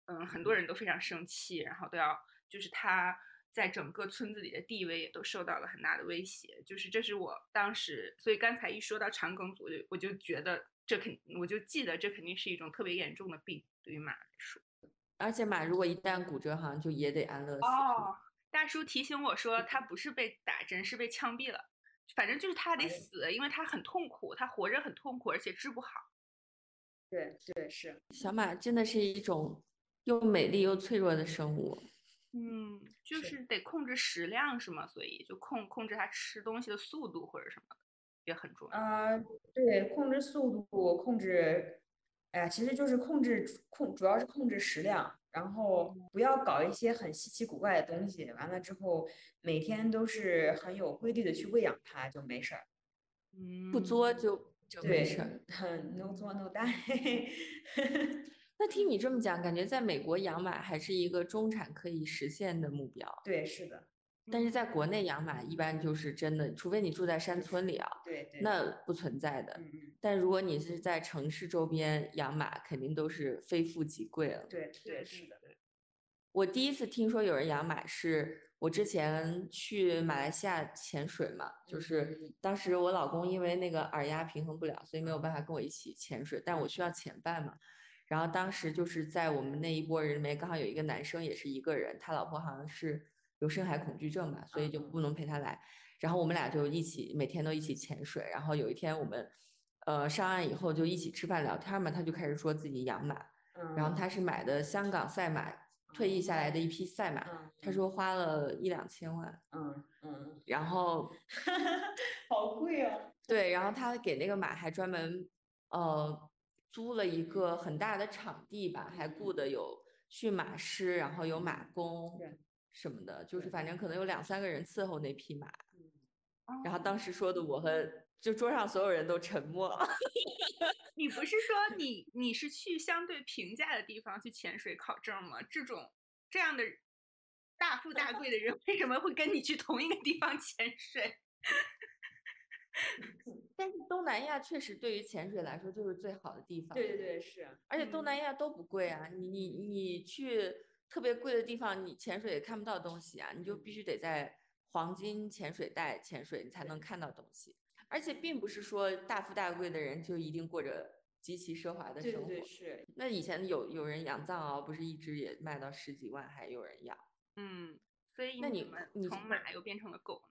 嗯，很多人都非常生气，然后都要就是他在整个村子里的地位也都受到了很大的威胁，就是这是我当时，所以刚才一说到肠梗阻，我就我就觉得这肯我就记得这肯定是一种特别严重的病，对于马来说。而且马如果一旦骨折，好像就也得安乐死。哦，大叔提醒我说，他不是被打针，是被枪毙了。反正就是他得哎死，因为他很痛苦，他活着很痛苦，而且治不好。对对是，小马真的是一种又美丽又脆弱的生物。嗯，就是是得控制食量是吗？所以就控控制他吃东西的速度或者什么的也很重要。啊、对，控制速度，控制，哎呀，其实就是控制控，主要是控制食量，然后不要搞一些很稀奇古怪的东西。完了之后，每天都是很有规律的去喂养它，就没事儿。嗯，[laughs] 不作就就没事儿。对，no 作 no die。那听你这么讲，感觉在美国养马还是一个中产可以实现的目标，对，是的，但是在国内养马一般就是真的，除非你住在山村里啊，对对。那不存在的。嗯嗯，但如果你是在城市周边养马，肯定都是非富即贵了。对对对是的。我第一次听说有人养马，是我之前去马来西亚潜水嘛，就是嗯当时我老公因为那个耳压平衡不了，所以没有办法跟我一起潜水，但我需要潜伴嘛。然后当时就是在我们那一波人里面，刚好有一个男生也是一个人，他老婆好像是有深海恐惧症吧，所以就不能陪他来。然后我们俩就一起每天都一起潜水。然后有一天我们呃上岸以后就一起吃饭聊天嘛，他就开始说自己养马，嗯。然后他是买的香港赛马退役下来的一匹赛马，嗯，他说花了一两千万，嗯嗯，然后 [laughs] 好贵哦。对，然后他给那个马还专门呃租了一个很大的场地吧，还雇的有驯马师，然后有马工什么的，就是反正可能有两三个人伺候那匹马。然后哦当时说的我和就桌上所有人都沉默了。[laughs] 你不是说你你是去相对平价的地方去潜水考证吗？这种这样的大富大贵的人，为什么会跟你去同一个地方潜水？[laughs] 但是东南亚确实对于潜水来说就是最好的地方。对对对，是。而且东南亚都不贵啊，你你你去特别贵的地方，你潜水也看不到东西啊，你就必须得在黄金潜水带潜水，你才能看到东西。而且并不是说大富大贵的人就一定过着极其奢华的生活。对对是。那以前有有人养藏獒，不是一只也卖到十几万，还有人养。嗯，所以那你们从马又变成了狗呢？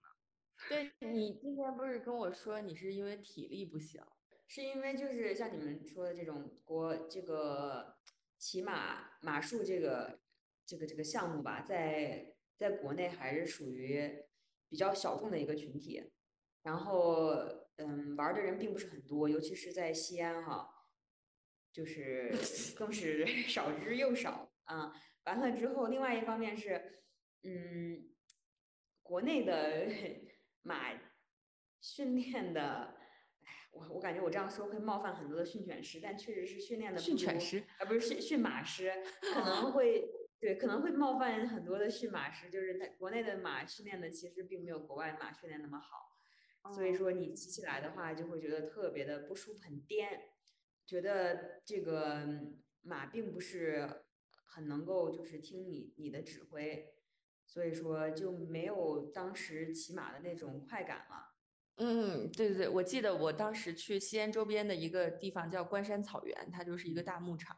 对你今天不是跟我说你是因为体力不行？是因为就是像你们说的这种国这个骑马马术这个这个这个项目吧，在在国内还是属于比较小众的一个群体，然后嗯玩儿的人并不是很多，尤其是在西安哈，就是 [laughs] 更是 [laughs] 少之又少啊。完了之后，另外一方面是嗯，国内的马训练的。哎，我我感觉我这样说会冒犯很多的训犬师，但确实是训练的训犬师啊，不是训训马师，[laughs] 可能会对可能会冒犯很多的驯马师，就是在国内的马训练的其实并没有国外的马训练那么好，所以哦说你骑起来的话就会觉得特别的不舒服，很颠，觉得这个嗯马并不是很能够就是听你你的指挥，所以说就没有当时骑马的那种快感了。嗯，对对对，我记得我当时去西安周边的一个地方叫关山草原，它就是一个大牧场，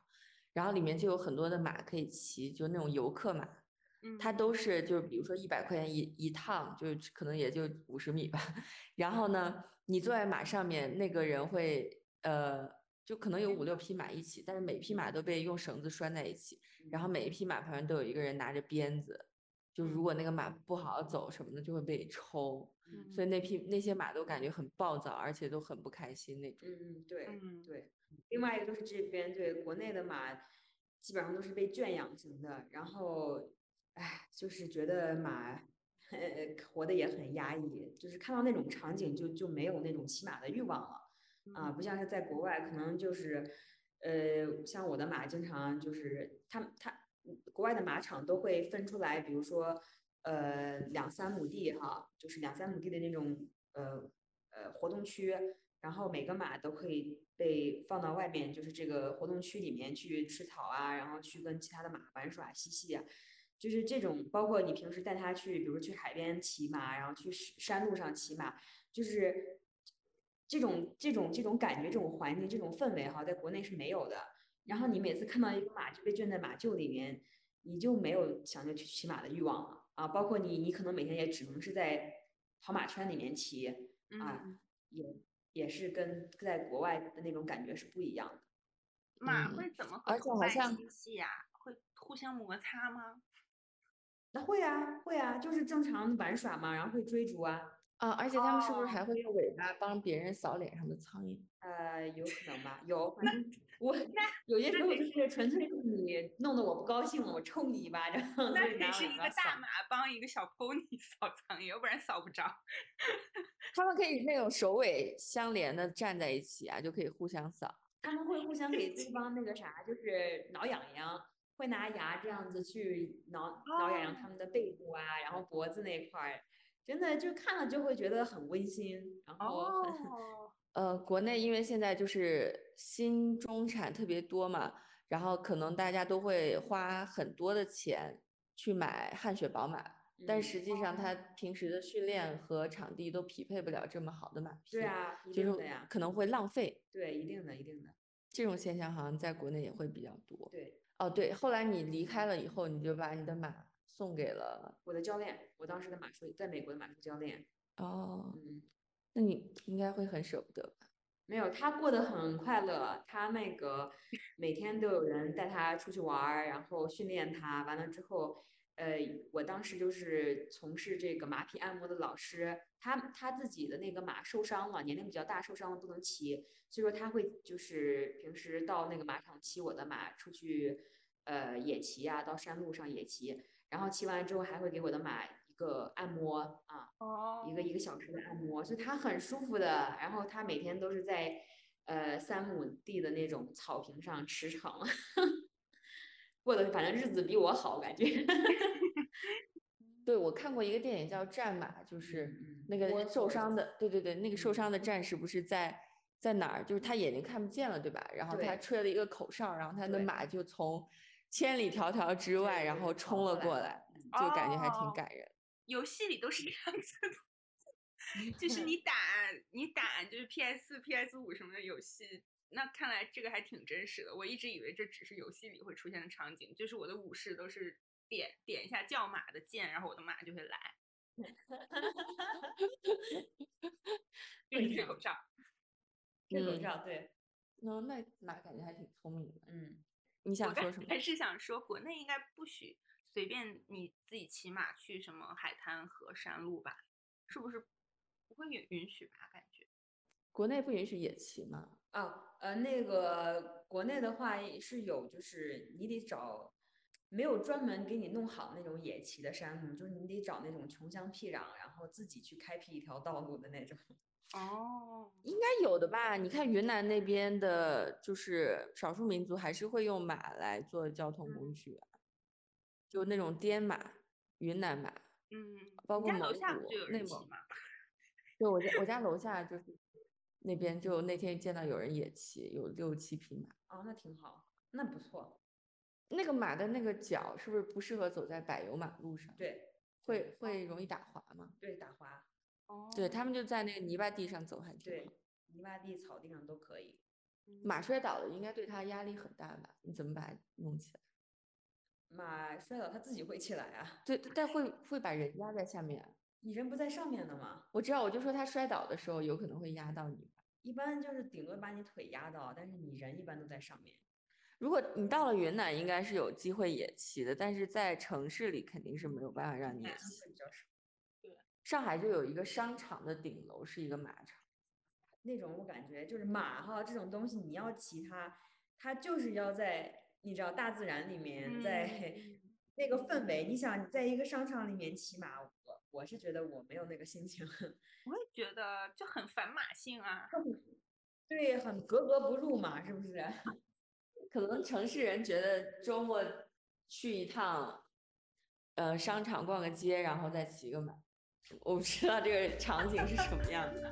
然后里面就有很多的马可以骑，就那种游客马，嗯，它都是就是比如说一百块钱一一趟，就可能也就五十米吧。然后呢，你坐在马上面，那个人会呃，就可能有五六匹马一起，但是每匹马都被用绳子拴在一起，然后每一匹马旁边都有一个人拿着鞭子，就如果那个马不好好走什么的，就会被抽。所以那匹那些马都感觉很暴躁，而且都很不开心那种。嗯嗯，对嗯对。另外一个就是这边对国内的马，基本上都是被圈养型的，然后，唉，就是觉得马，呃，活得也很压抑，就是看到那种场景就就没有那种骑马的欲望了，啊，不像是在国外，可能就是，呃，像我的马经常就是他他国外的马场都会分出来，比如说，呃，两三亩地哈，就是两三亩地的那种，呃呃活动区，然后每个马都可以被放到外面，就是这个活动区里面去吃草啊，然后去跟其他的马玩耍嬉戏啊，就是这种，包括你平时带它去，比如去海边骑马，然后去山路上骑马，就是这种这种这种感觉、这种环境、这种氛围哈，在国内是没有的。然后你每次看到一个马就被圈在马厩里面，你就没有想着去骑马的欲望了啊！包括你，你可能每天也只能是在跑马圈里面骑啊，嗯，也也是跟在国外的那种感觉是不一样的。嗯马会怎么和同伴好像嬉戏呀？会互相摩擦吗？那会啊，会啊，就是正常玩耍嘛，然后会追逐啊，啊，而且他们是不是哦还会用尾巴帮别人扫脸上的苍蝇？呃，有可能吧，有，反正我有些时候就是纯粹是你弄得我不高兴了，我抽你一巴掌，[laughs] 那得是一个大马帮一个小 pony 扫苍蝇，要不然扫不着。[laughs] 他们可以那种首尾相连的站在一起啊，就可以互相扫。他们会互相给对方那个啥，就是挠痒痒，会拿牙这样子去挠挠痒痒他们的背部啊，然后脖子那块儿，真的就看了就会觉得很温馨，然后很哦，[laughs] 呃，国内因为现在就是新中产特别多嘛，然后可能大家都会花很多的钱去买汗血宝马，但嗯。实际上他平时的训练和场地都匹配不了这么好的马匹，对啊，就是可能会浪费。对，一定的，一定的，这种现象好像在国内也会比较多。对，哦，对，后来你离开了以后，你就把你的马送给了我的教练，我当时的马术在美国的马术教练，哦，嗯。那你应该会很舍不得吧？没有，他过得很快乐。他那个每天都有人带他出去玩儿，然后训练他。完了之后，呃，我当时就是从事这个马匹按摩的老师。他他自己的那个马受伤了，年龄比较大，受伤了不能骑，所以说他会就是平时到那个马场骑我的马出去，呃，野骑啊，到山路上野骑。然后骑完之后还会给我的马一个按摩啊，哦，一个一个小时的按摩，所以他很舒服的。然后它每天都是在呃三亩地的那种草坪上驰骋，[laughs] 过的反正日子比我好，感觉。[laughs] 对，我看过一个电影叫《战马》，就是嗯那个受伤的，对对对，那个受嗯伤的战士不是在在哪儿？就是他眼睛看不见了，对吧？然后他吹了一个口哨，然后他的马就从千里迢迢之外，然后冲了过来，就感觉还挺哦感人。游戏里都是这样子的，[laughs] 就是你打你打就是 PS 四、PS 五什么的游戏，那看来这个还挺真实的。我一直以为这只是游戏里会出现的场景，就是我的武士都是点点一下叫马的键，然后我的马就会来。[laughs] 就是吹口哨，嗯吹口罩，对，那那马感觉还挺聪明的。嗯，你想说什么？还是想说，国内应该不许随便你自己骑马去什么海滩和山路吧？是不是不会允允许吧？感觉。国内不允许野骑吗？啊，呃，那个国内的话是有，就是你得找没有专门给你弄好那种野骑的山路，就是你得找那种穷乡僻壤，然后自己去开辟一条道路的那种。哦，应该有的吧？你看云南那边的，就是少数民族还是会用马来做交通工嗯具啊，就那种滇马、云南马，嗯，包括蒙古内蒙人骑吗？对，我家我家楼下就是那边，就那天见到有人野骑，有六七匹马。哦，那挺好，那不错。那个马的那个脚是不是不适合走在柏油马路上？对会会容易打滑吗？对，打滑。哦，对他们就在那个泥巴地上走，还挺对。，泥巴地、草地上都可以。马摔倒了，应该对他压力很大吧？你怎么把它弄起来？马摔倒它自己会起来啊，对，但会会把人压在下面啊。你人不在上面的吗，我知道，我就说它摔倒的时候有可能会压到你吧。一般就是顶多把你腿压到，但是你人一般都在上面。如果你到了云南，应该是有机会野骑的，但是在城市里肯定是没有办法让你骑。会比较少。上海就有一个商场的顶楼是一个马场，那种我感觉就是马哈这种东西，你要骑它，它就是要在你知道大自然里面，在嗯 [laughs] 那个氛围。你想在一个商场里面骑马，我我是觉得我没有那个心情，[laughs] 我也觉得就很反马性啊。[laughs] 对，很格格不入嘛，是不是？可能城市人觉得周末去一趟，呃，商场逛个街，然后再骑个马。我不知道这个场景是什么样的。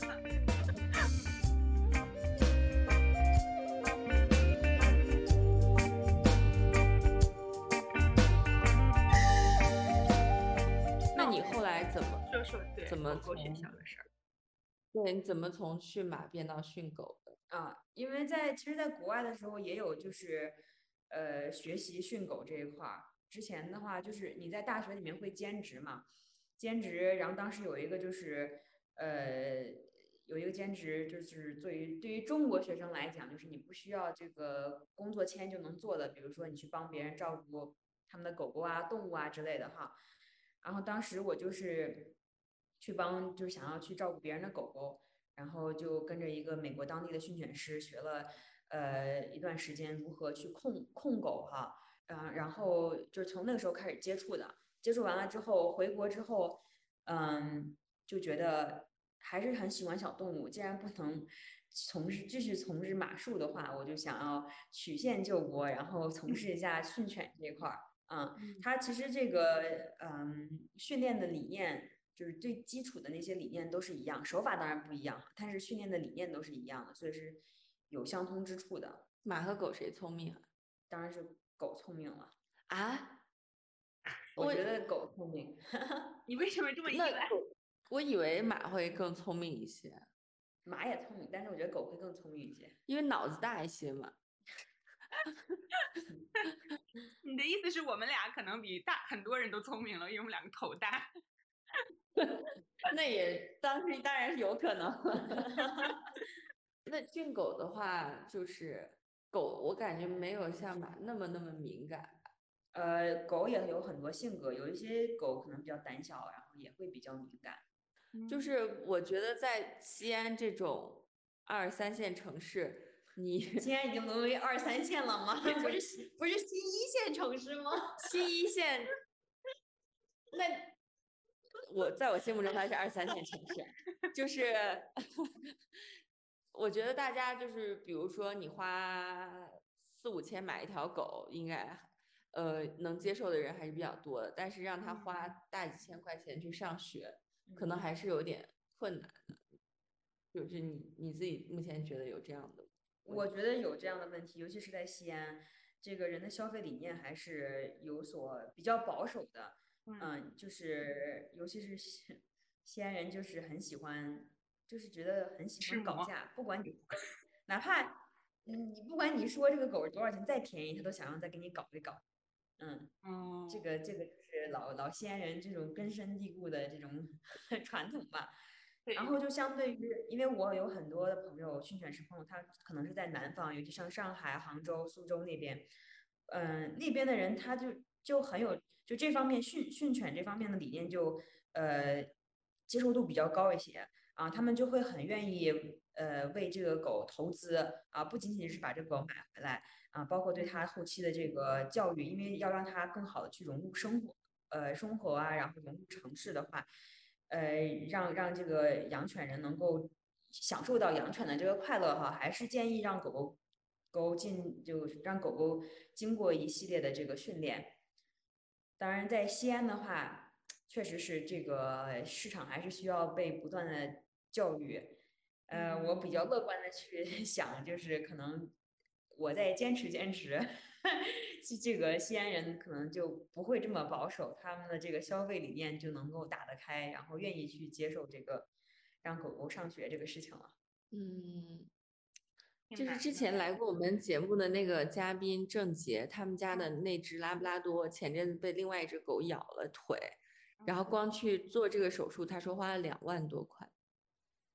那你后来怎么说说对怎么狗狗学校的事儿？对？你怎么从驯马变到训狗的？啊，因为在其实，在国外的时候也有就是，呃，学习训狗这一块儿。之前的话，就是你在大学里面会兼职嘛，兼职，然后当时有一个就是，呃，有一个兼职，就是对于对于中国学生来讲，就是你不需要这个工作签就能做的，比如说你去帮别人照顾他们的狗狗啊、动物啊之类的哈。然后当时我就是去帮，就是想要去照顾别人的狗狗，然后就跟着一个美国当地的训犬师学了呃一段时间如何去控控狗哈，嗯、然后就是从那个时候开始接触的，接触完了之后回国之后，嗯，就觉得还是很喜欢小动物，既然不能从事继续从事马术的话，我就想要曲线救国，然后从事一下训犬这一块儿。嗯，它其实这个嗯训练的理念，就是最基础的那些理念都是一样，手法当然不一样，但是训练的理念都是一样的，所以是有相通之处的。马和狗谁聪明啊？当然是狗聪明了，啊？我我觉得狗聪明。[laughs] 你为什么这么意那外？我以为马会更聪明一些，马也聪明，但是我觉得狗会更聪明一些。因为脑子大一些嘛。[laughs] 你的意思是我们俩可能比大很多人都聪明了，因为我们两个头大。[laughs] 那也当时当然是有可能。那训狗的话，就是狗，我感觉没有像马那么那么敏感。呃，狗也有很多性格，有一些狗可能比较胆小，然后也会比较敏感。就是我觉得在西安这种二三线城市，你 [laughs] 西安已经沦为二三线了吗？[laughs] 不是 [laughs] 西不是新一线城市吗？新一线，那我在我心目中它是二三线城市，就是我觉得大家就是比如说你花四五千买一条狗，应该呃能接受的人还是比较多的，但是让他花大几千块钱去上学，可能还是有点困难的。就是你你自己目前觉得有这样的？我觉得有这样的问题，尤其是在西安，这个人的消费理念还是有所比较保守的。嗯，就是尤其是西西安人，就是很喜欢，就是觉得很喜欢搞价，不管你，[laughs] 哪怕嗯你不管你说这个狗多少钱再便宜，他都想要再给你搞一搞。嗯，嗯，这个这个就是老老西安人这种根深蒂固的这种 [laughs] 传统吧。对。然后就相对于，因为我有很多的朋友，训犬师朋友，他可能是在南方，尤其像上海、杭州、苏州那边，嗯、那边的人他就就很有就这方面训训犬这方面的理念就呃接受度比较高一些。啊，他们就会很愿意呃为这个狗投资啊，不仅仅是把这个狗买回来啊，包括对它后期的这个教育，因为要让它更好的去融入生活，呃生活啊，然后融入城市的话。呃，让让这个养犬人能够享受到养犬的这个快乐哈，还是建议让狗狗狗进，就是让狗狗经过一系列的这个训练。当然，在西安的话，确实是这个市场还是需要被不断的教育。呃，我比较乐观的去 [laughs] 想，就是可能我再坚持坚持，[laughs] 这这个西安人可能就不会这么保守，他们的这个消费理念就能够打得开，然后愿意去接受这个让狗狗上学这个事情了。嗯，就是之前来过我们节目的那个嘉宾郑杰，他们家的那只拉布拉多前阵子被另外一只狗咬了腿，然后光去做这个手术，他说花了两万多块。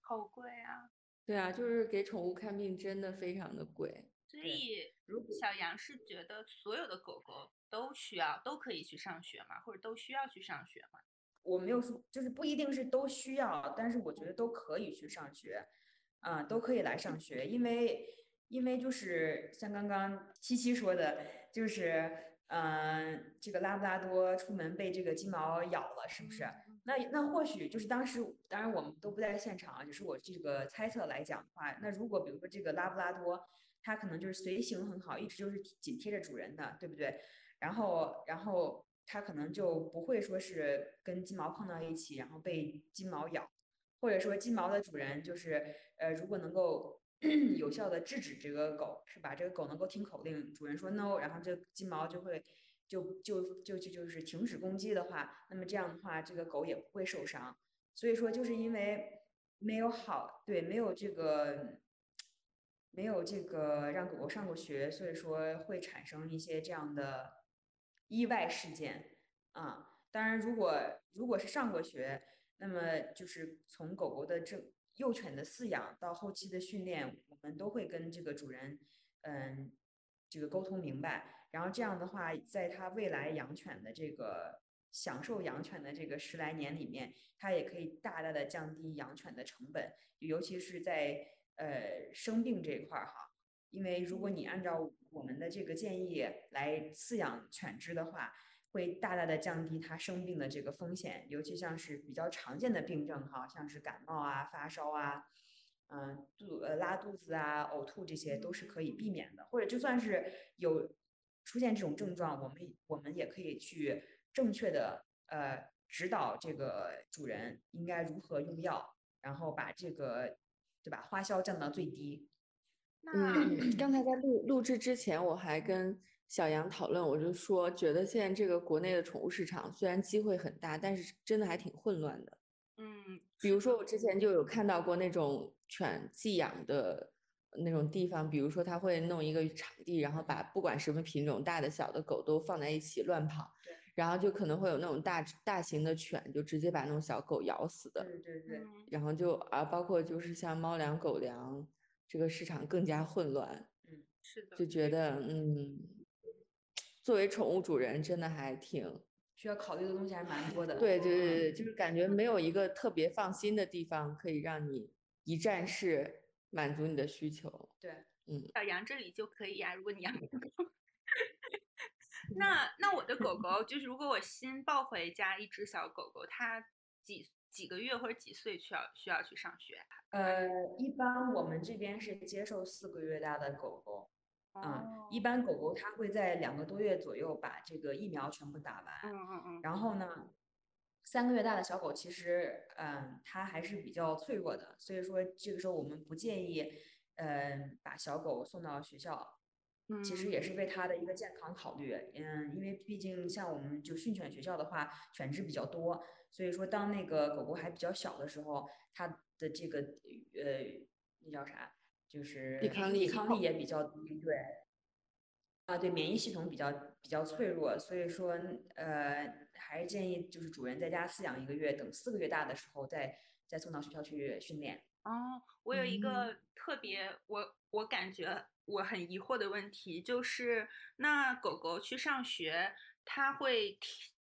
好贵啊。对啊，就是给宠物看病真的非常的贵。所以如果小杨是觉得所有的狗狗都需要都可以去上学吗？或者都需要去上学吗？我没有说，就是不一定是都需要，但是我觉得都可以去上学，啊、都可以来上学，因为因为就是像刚刚七七说的，就是嗯、这个拉布拉多出门被这个金毛咬了，是不是？那那或许就是当时，当然我们都不在现场啊，只是我这个猜测来讲的话，那如果比如说这个拉布拉多，它可能就是随行很好，一直就是紧贴着主人的，对不对？然后然后它可能就不会说是跟金毛碰到一起，然后被金毛咬，或者说金毛的主人就是呃，如果能够 [clears throat] 有效的制止这个狗，是吧？这个狗能够听口令，主人说 no，然后这金毛就会就就就就就是停止攻击的话，那么这样的话，这个狗也不会受伤。所以说，就是因为没有好，对，没有这个没有这个让狗狗上过学，所以说会产生一些这样的意外事件啊。当然，如果如果是上过学，那么就是从狗狗的这幼犬的饲养到后期的训练，我们都会跟这个主人，嗯，这个沟通明白。然后这样的话，在它未来养犬的这个享受养犬的这个十来年里面，它也可以大大的降低养犬的成本，尤其是在呃生病这一块儿哈。因为如果你按照我们的这个建议来饲养犬只的话，会大大的降低它生病的这个风险，尤其像是比较常见的病症哈，像是感冒啊、发烧啊，嗯、肚呃拉肚子啊、呕吐这些都是可以避免的，或者就算是有出现这种症状，我们我们也可以去正确的呃指导这个主人应该如何用药，然后把这个对吧花销降到最低。那嗯，刚才在录录制之前，我还跟小杨讨论，我就说，觉得现在这个国内的宠物市场虽然机会很大，但是真的还挺混乱的。嗯，比如说，我之前就有看到过那种犬寄养的那种地方，比如说他会弄一个场地，然后把不管什么品种，大的小的狗都放在一起乱跑对，然后就可能会有那种大大型的犬，就直接把那种小狗咬死的。对对对，嗯然后就啊，包括就是像猫粮、狗粮，这个市场更加混乱，嗯是的，就觉得嗯，作为宠物主人真的还挺，需要考虑的东西还蛮多的。对对对对，就是感觉没有一个特别放心的地方可以让你一站式满足你的需求。对，嗯小杨这里就可以呀、如果你养狗。那那我的狗狗就是，如果我新抱回家一只小狗狗，它几几个月或者几岁需要需要去上学啊？呃，一般我们这边是接受四个月大的狗狗，啊、哦。一般狗狗它会在两个多月左右把这个疫苗全部打完，嗯嗯嗯，然。后呢，三个月大的小狗其实，嗯，它还是比较脆弱的，所以说这个时候我们不建议，嗯，把小狗送到学校，其实也是为它的一个健康考虑，嗯，因为毕竟像我们就训犬学校的话，犬只比较多，所以说当那个狗狗还比较小的时候，它的这个呃，那叫啥，就是抵抗力抵抗力也比较低，对。啊，对，免疫系统比较比较脆弱，所以说，呃，还是建议就是主人在家饲养一个月，等四个月大的时候再再送到学校去训练。哦，我有一个特别，我我感觉我很疑惑的问题，就是那狗狗去上学，它会听，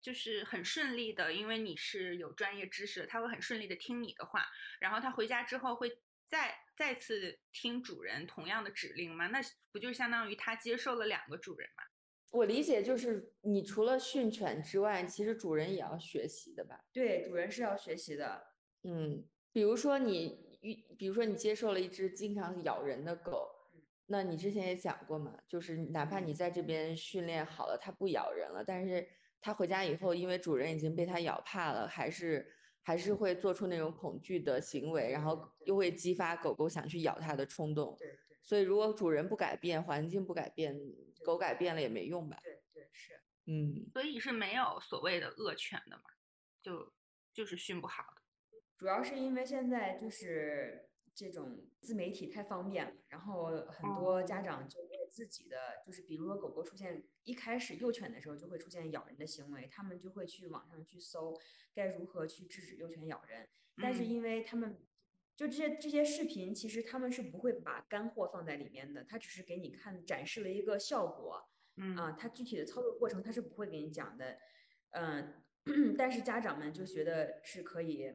就是很顺利的，因为你是有专业知识的，它会很顺利的听你的话，然后它回家之后会再再次听主人同样的指令吗？那不就相当于它接受了两个主人吗？我理解就是，你除了训犬之外，其实主人也要学习的吧？对，主人是要学习的。嗯，比如说你遇，比如说你接受了一只经常咬人的狗，那你之前也讲过嘛，就是哪怕你在这边训练好了，它不咬人了，但是它回家以后，因为主人已经被它咬怕了，还是还是会做出那种恐惧的行为，然后又会激发狗狗想去咬它的冲动。对对所以如果主人不改变，环境不改变，狗改变了也没用吧？对对是。嗯，所以是没有所谓的恶犬的嘛，就就是训不好的。主要是因为现在就是这种自媒体太方便了，然后很多家长就为自己的，就是比如说狗狗出现一开始幼犬的时候就会出现咬人的行为，他们就会去网上去搜该如何去制止幼犬咬人，但是嗯。因为他们就这些这些视频，其实他们是不会把干货放在里面的，他只是给你看展示了一个效果。嗯。啊，他具体的操作过程他是不会给你讲的，嗯，[clears throat] 但是家长们就觉得是可以，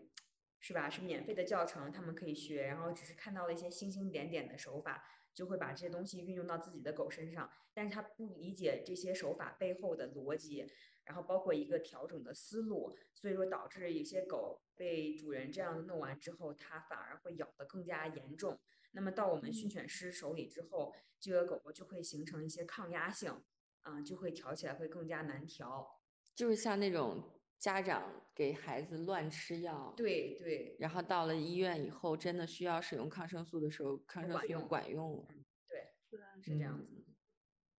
是吧？是免费的教程，他们可以学，然后只是看到了一些星星点点的手法，就会把这些东西运用到自己的狗身上，但是他不理解这些手法背后的逻辑，然后包括一个调整的思路，所以说导致有些狗被主人这样弄完之后，它反而会咬得更加严重。那么到我们训犬师手里之后，这个狗狗就会形成一些抗压性，啊、就会调起来会更加难调。就是像那种家长给孩子乱吃药，对对然后到了医院以后，真的需要使用抗生素的时候，抗生素不管用管用了。对，对，是这样子。嗯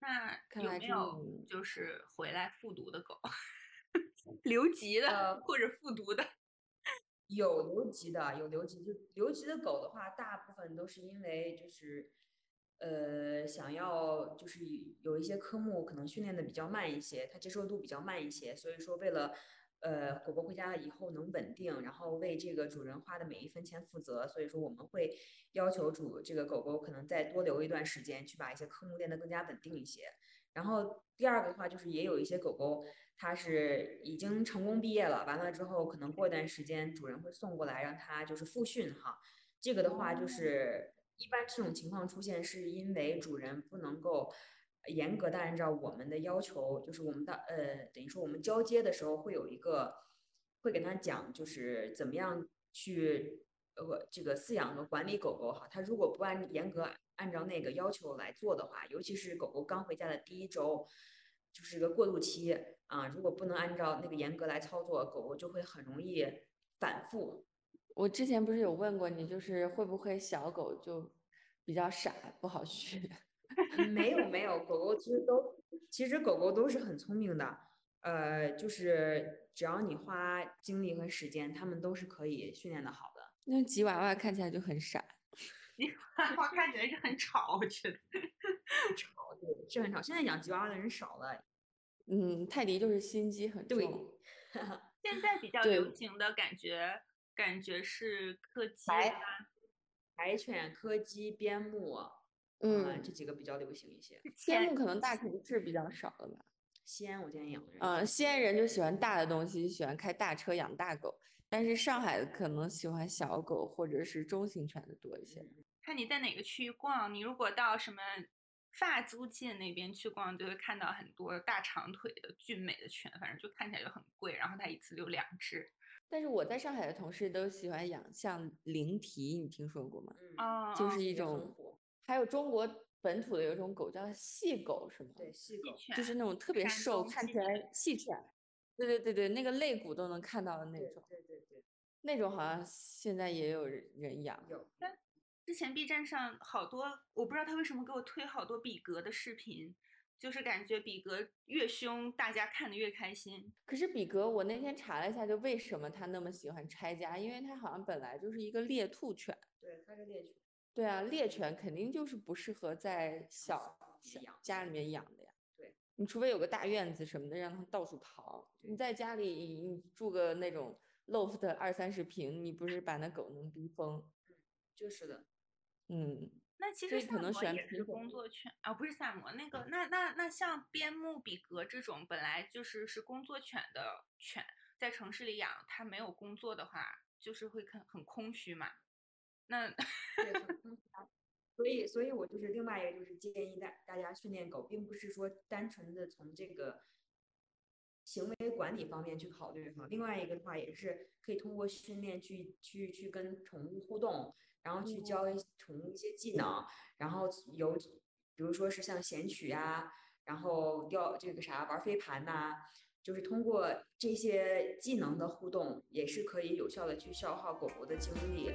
那看来没有种就是回来复读的狗，[laughs] 留级的、呃或者复读的？有留级的，有留级。就留级的狗的话，大部分都是因为就是，呃，想要就是有一些科目可能训练的比较慢一些，它接受度比较慢一些，所以说为了呃狗狗回家了以后能稳定，然后为这个主人花的每一分钱负责，所以说我们会要求主这个狗狗可能再多留一段时间，去把一些科目练得更加稳定一些。然后第二个的话，就是也有一些狗狗，它是已经成功毕业了，完了之后可能过一段时间主人会送过来让它就是复训哈。这个的话就是一般这种情况出现是因为主人不能够严格的按照我们的要求，就是我们的呃等于说我们交接的时候会有一个会给他讲就是怎么样去呃这个饲养和管理狗狗哈，他如果不按严格按照那个要求来做的话，尤其是狗狗刚回家的第一周，就是一个过渡期啊，如果不能按照那个严格来操作，狗狗就会很容易反复。我之前不是有问过你，就是会不会小狗就比较傻，不好训？嗯没有没有，狗狗其实都其实狗狗都是很聪明的，呃，就是只要你花精力和时间，它们都是可以训练的好的。那吉娃娃看起来就很傻。[laughs] 吉娃娃看起来是很吵，我觉得。[laughs] 吵对，是很吵。现在养吉娃娃的人少了，嗯，泰迪就是心机很重对重。[laughs] 现在比较流行的感觉，感觉是柯基白啊白犬、柯基、边牧，嗯呃，这几个比较流行一些。西安可能大城市比较少了吧？西安我建议养嗯，西安人就喜欢大的东西，喜欢开大车养大狗，但是上海可能喜欢小狗或者是中型犬的多一些。看你在哪个区域逛。你如果到什么发租界那边去逛，就会看到很多大长腿的俊美的犬，反正就看起来就很贵，然后它一次留两只。但是我在上海的同事都喜欢养像灵缇，你听说过吗？就是一种，火还有中国本土的有一种狗叫细狗，是吗？对，细狗，犬就是那种特别瘦，看起来细犬。对对对对，那个肋骨都能看到的那种，对对对，那种好像现在也有人人养。有。之前 B 站上好多，我不知道他为什么给我推好多比格的视频，就是感觉比格越凶，大家看的越开心。可是比格，我那天查了一下，就为什么他那么喜欢拆家，因为他好像本来就是一个猎兔犬。对，它是猎犬。对啊，猎犬肯定就是不适合在小小家里面养的呀。对，你除非有个大院子什么的，让它到处逃。你在家里你住个那种 loft 二三十平，你不是把那狗能逼疯？就是的，嗯，那其实萨摩能选是工作犬啊，不是萨摩那个，那那那像边牧、比格这种本来就是是工作犬的犬，在城市里养，它没有工作的话，就是会很很空虚嘛。那 [laughs] 所以，所以我就是另外一个就是建议大大家训练狗，并不是说单纯的从这个行为管理方面去考虑哈。另外一个的话，也是可以通过训练去去去跟宠物互动，然后去教一宠物一些技能，然后有比如说是像衔取呀、然后钓这个啥玩飞盘呐、就是通过这些技能的互动，也是可以有效的去消耗狗狗的精力。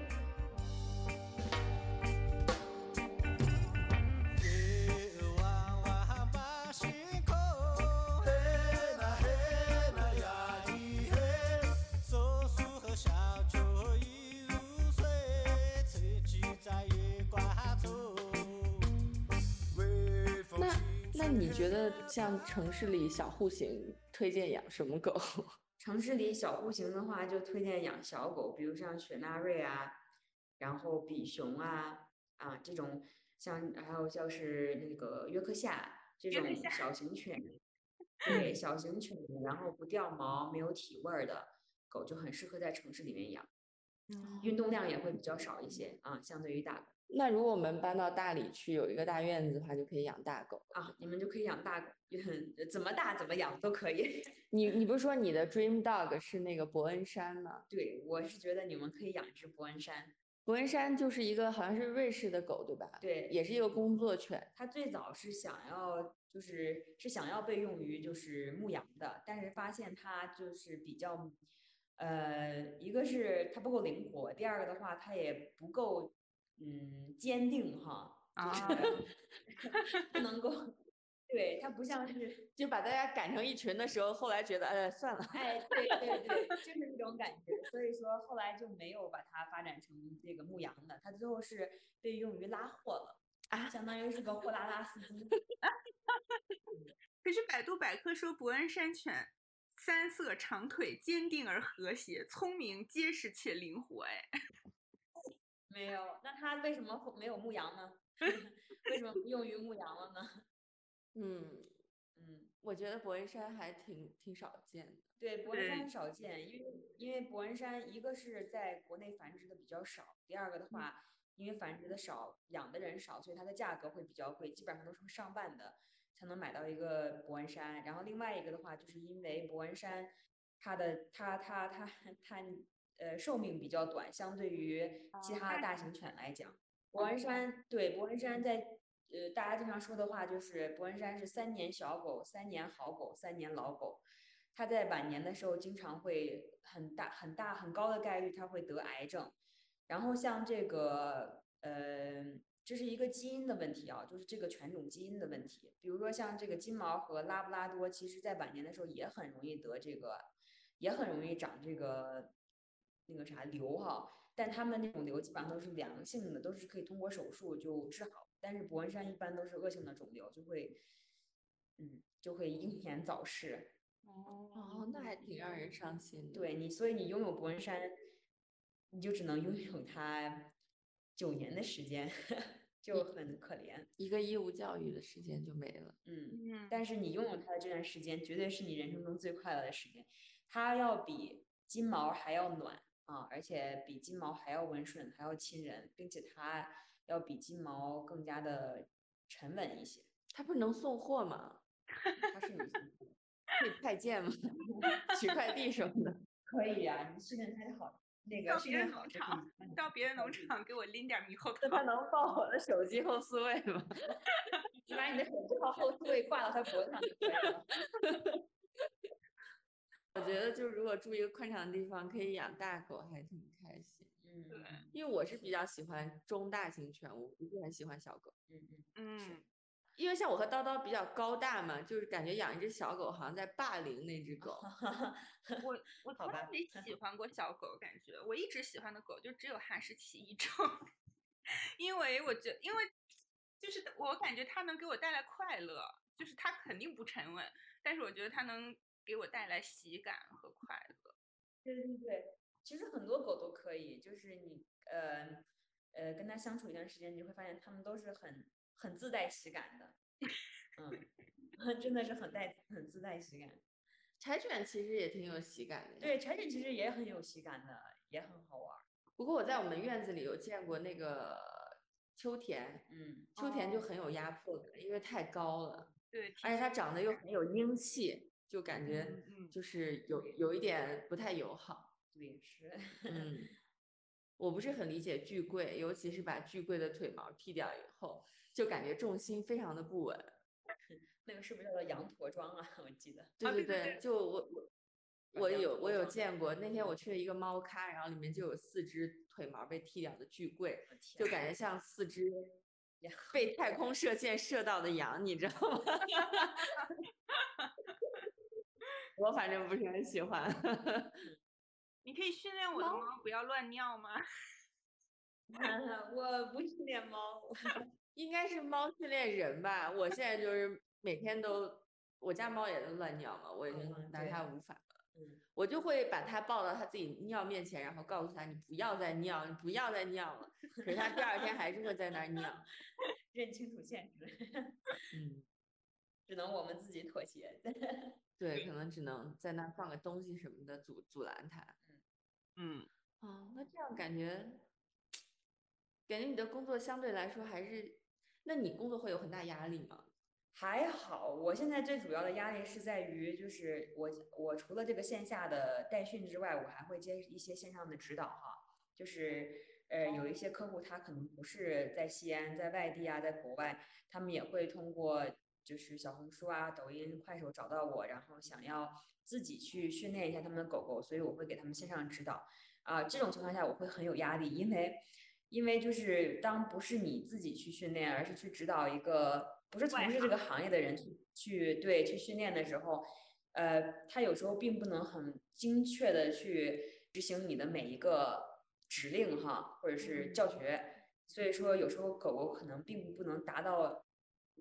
那你觉得像城市里小户型，推荐养什么狗？[laughs] 城市里小户型的话，就推荐养小狗，比如像雪纳瑞啊，然后比熊啊啊这种，像还有像是那个约克夏这种小型犬，[laughs] 对小型犬，然后不掉毛、没有体味儿的狗，就很适合在城市里面养，运动量也会比较少一些啊，相对于大狗那如果我们搬到大理去，有一个大院子的话，就可以养大狗。啊，你们就可以养大狗，也很怎么大怎么养都可以。[laughs] 你你不是说你的 dream dog 是那个伯恩山吗？对，我是觉得你们可以养一只伯恩山。伯恩山就是一个好像是瑞士的狗，对吧？对也是一个工作犬。它最早是想要就是是想要被用于就是牧羊的，但是发现它就是比较，呃，一个是它不够灵活，第二个的话它也不够嗯坚定哈，就是 [laughs] 不能够，对他不像是就把大家赶成一群的时候，后来觉得，哎，算了。哎，对对对，[laughs] 就是这种感觉。所以说后来就没有把它发展成这个牧羊的，它最后是被用于拉货了，啊，相当于是个货拉拉司机。[laughs] 可是百度百科说伯恩山犬三色长腿，坚定而和谐，聪明结实且灵活。哎，没有，那它为什么会没有牧羊呢？[laughs] 为什么不用于牧羊了呢？[laughs] 嗯，嗯，我觉得伯恩山还挺挺少见的。对，伯恩山少见，因为因为伯恩山一个是在国内繁殖的比较少，第二个的话，因为繁殖的少，养的人少，所以它的价格会比较贵，基本上都是上万的才能买到一个伯恩山。然后另外一个的话，就是因为伯恩山它的它它它它呃寿命比较短，相对于其哦他的大型犬来讲，伯恩山对伯恩山在呃大家经常说的话就是伯恩山是三年小狗，三年好狗，三年老狗。它在晚年的时候经常会很大很大很高的概率它会得癌症，然后像这个呃，这是一个基因的问题啊，就是这个犬种基因的问题。比如说像这个金毛和拉布拉多，其实在晚年的时候也很容易得这个，也很容易长这个那个啥瘤哈。但他们那种瘤基本上都是良性的，都是可以通过手术就治好。但是伯恩山一般都是恶性的肿瘤，就会嗯就会英年早逝。哦，那还挺让人伤心的。对你，所以你拥有伯恩山，你就只能拥有它九年的时间，[laughs] 就很可怜。一个义务教育的时间就没了。嗯，嗯，但是你拥有它的这段时间，绝对是你人生中最快乐的时间。它要比金毛还要暖啊，而且比金毛还要温顺，还要亲人，并且它要比金毛更加的沉稳一些。它不是能送货吗？[laughs] 它是女性。可以派件吗？[laughs] 取快递什么的。可以啊，你训练它就好，那个到别人训练农场到别人农场给我拎点猕猴桃。能报我的手机后四位吗？[laughs] 你把你的手机号后四位挂到它脖子上就可以了。我觉得就如果住一个宽敞的地方，可以养大狗，还挺开心。嗯对因为我是比较喜欢中大型犬，我不是很喜欢小狗。嗯嗯，嗯，因为像我和叨叨比较高大嘛，就是感觉养一只小狗好像在霸凌那只狗。[laughs] 我我从来没喜欢过小狗，感觉我一直喜欢的狗就只有哈士奇一种，[laughs] 因为我觉因为就是我感觉它能给我带来快乐，就是它肯定不沉稳，但是我觉得它能给我带来喜感和快乐。对对对，其实很多狗都可以，就是你呃呃跟它相处一段时间，你会发现它们都是很很自带喜感的，嗯，[laughs] 真的是很带很自带喜感。柴犬其实也挺有喜感的。对，柴犬其实也很有喜感的，也很好玩儿。不过我在我们院子里有见过那个秋田，嗯，秋田就哦很有压迫感，因为太高了，对，而且它长得又很有英气，就感觉就是有有一点不太友好。对，是。嗯，[laughs] 我不是很理解巨贵，尤其是把巨贵的腿毛剃掉以后，就感觉重心非常的不稳。[laughs] 那个是不是叫做羊驼装啊？[laughs] 我记得。对对对就我我我有我有见过，那天我去了一个猫咖，然后里面就有四只腿毛被剃掉的巨贵，就感觉像四只被太空射线射到的羊，你知道吗？我反正不是很喜欢。[laughs] 你可以训练我的猫猫不要乱尿吗？[laughs] 我不训练猫，[laughs] 应该是猫训练人吧？我现在就是每天都，我家猫也是乱尿嘛，我已经拿它无法了。嗯，我就会把它抱到它自己尿面前，然后告诉它你不要再尿，你不要再尿了。可是它第二天还是会在那儿尿。认清楚现实，嗯，只能我们自己妥协。对，可能只能在那儿放个东西什么的阻阻拦他。嗯，哦，那这样感觉，感觉你的工作相对来说还是，那你工作会有很大压力吗？还好，我现在最主要的压力是在于，就是我我除了这个线下的代训之外，我还会接一些线上的指导哈。就是呃，有一些客户他可能不是在西安，在外地啊，在国外，他们也会通过就是小红书啊、抖音、快手找到我，然后想要自己去训练一下他们的狗狗，所以我会给他们线上指导。啊、这种情况下我会很有压力，因为因为就是当不是你自己去训练，而是去指导一个不是从事这个行。业的人去去对去训练的时候，呃，他有时候并不能很精确的去执行你的每一个指令哈，或者是教学，所以说有时候狗狗可能并不能达到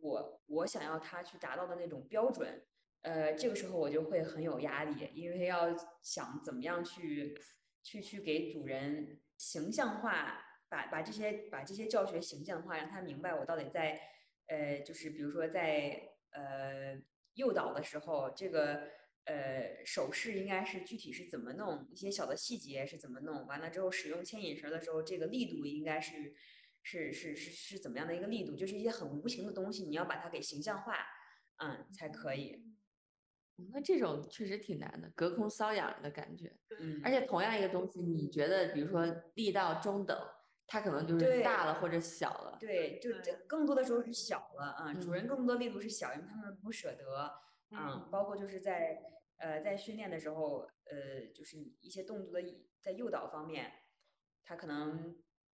我我想要它去达到的那种标准，呃，这个时候我就会很有压力，因为要想怎么样去去去给主人形象化，把把这些把这些教学形象化，让他明白我到底在呃，就是比如说在呃诱导的时候，这个呃手势应该是具体是怎么弄，一些小的细节是怎么弄，完了之后使用牵引绳的时候，这个力度应该是是是是是怎么样的一个力度，就是一些很无形的东西，你要把它给形象化，嗯，才可以。嗯那这种确实挺难的，隔空搔痒的感觉。嗯，而且同样一个东西，你觉得比如说力道中等，它可能就是大了或者小了。对，就这更多的时候是小了啊，主人嗯更多力度是小，因为他们不舍得，嗯，包括就是在呃在训练的时候，呃，就是一些动作的在诱导方面，他可能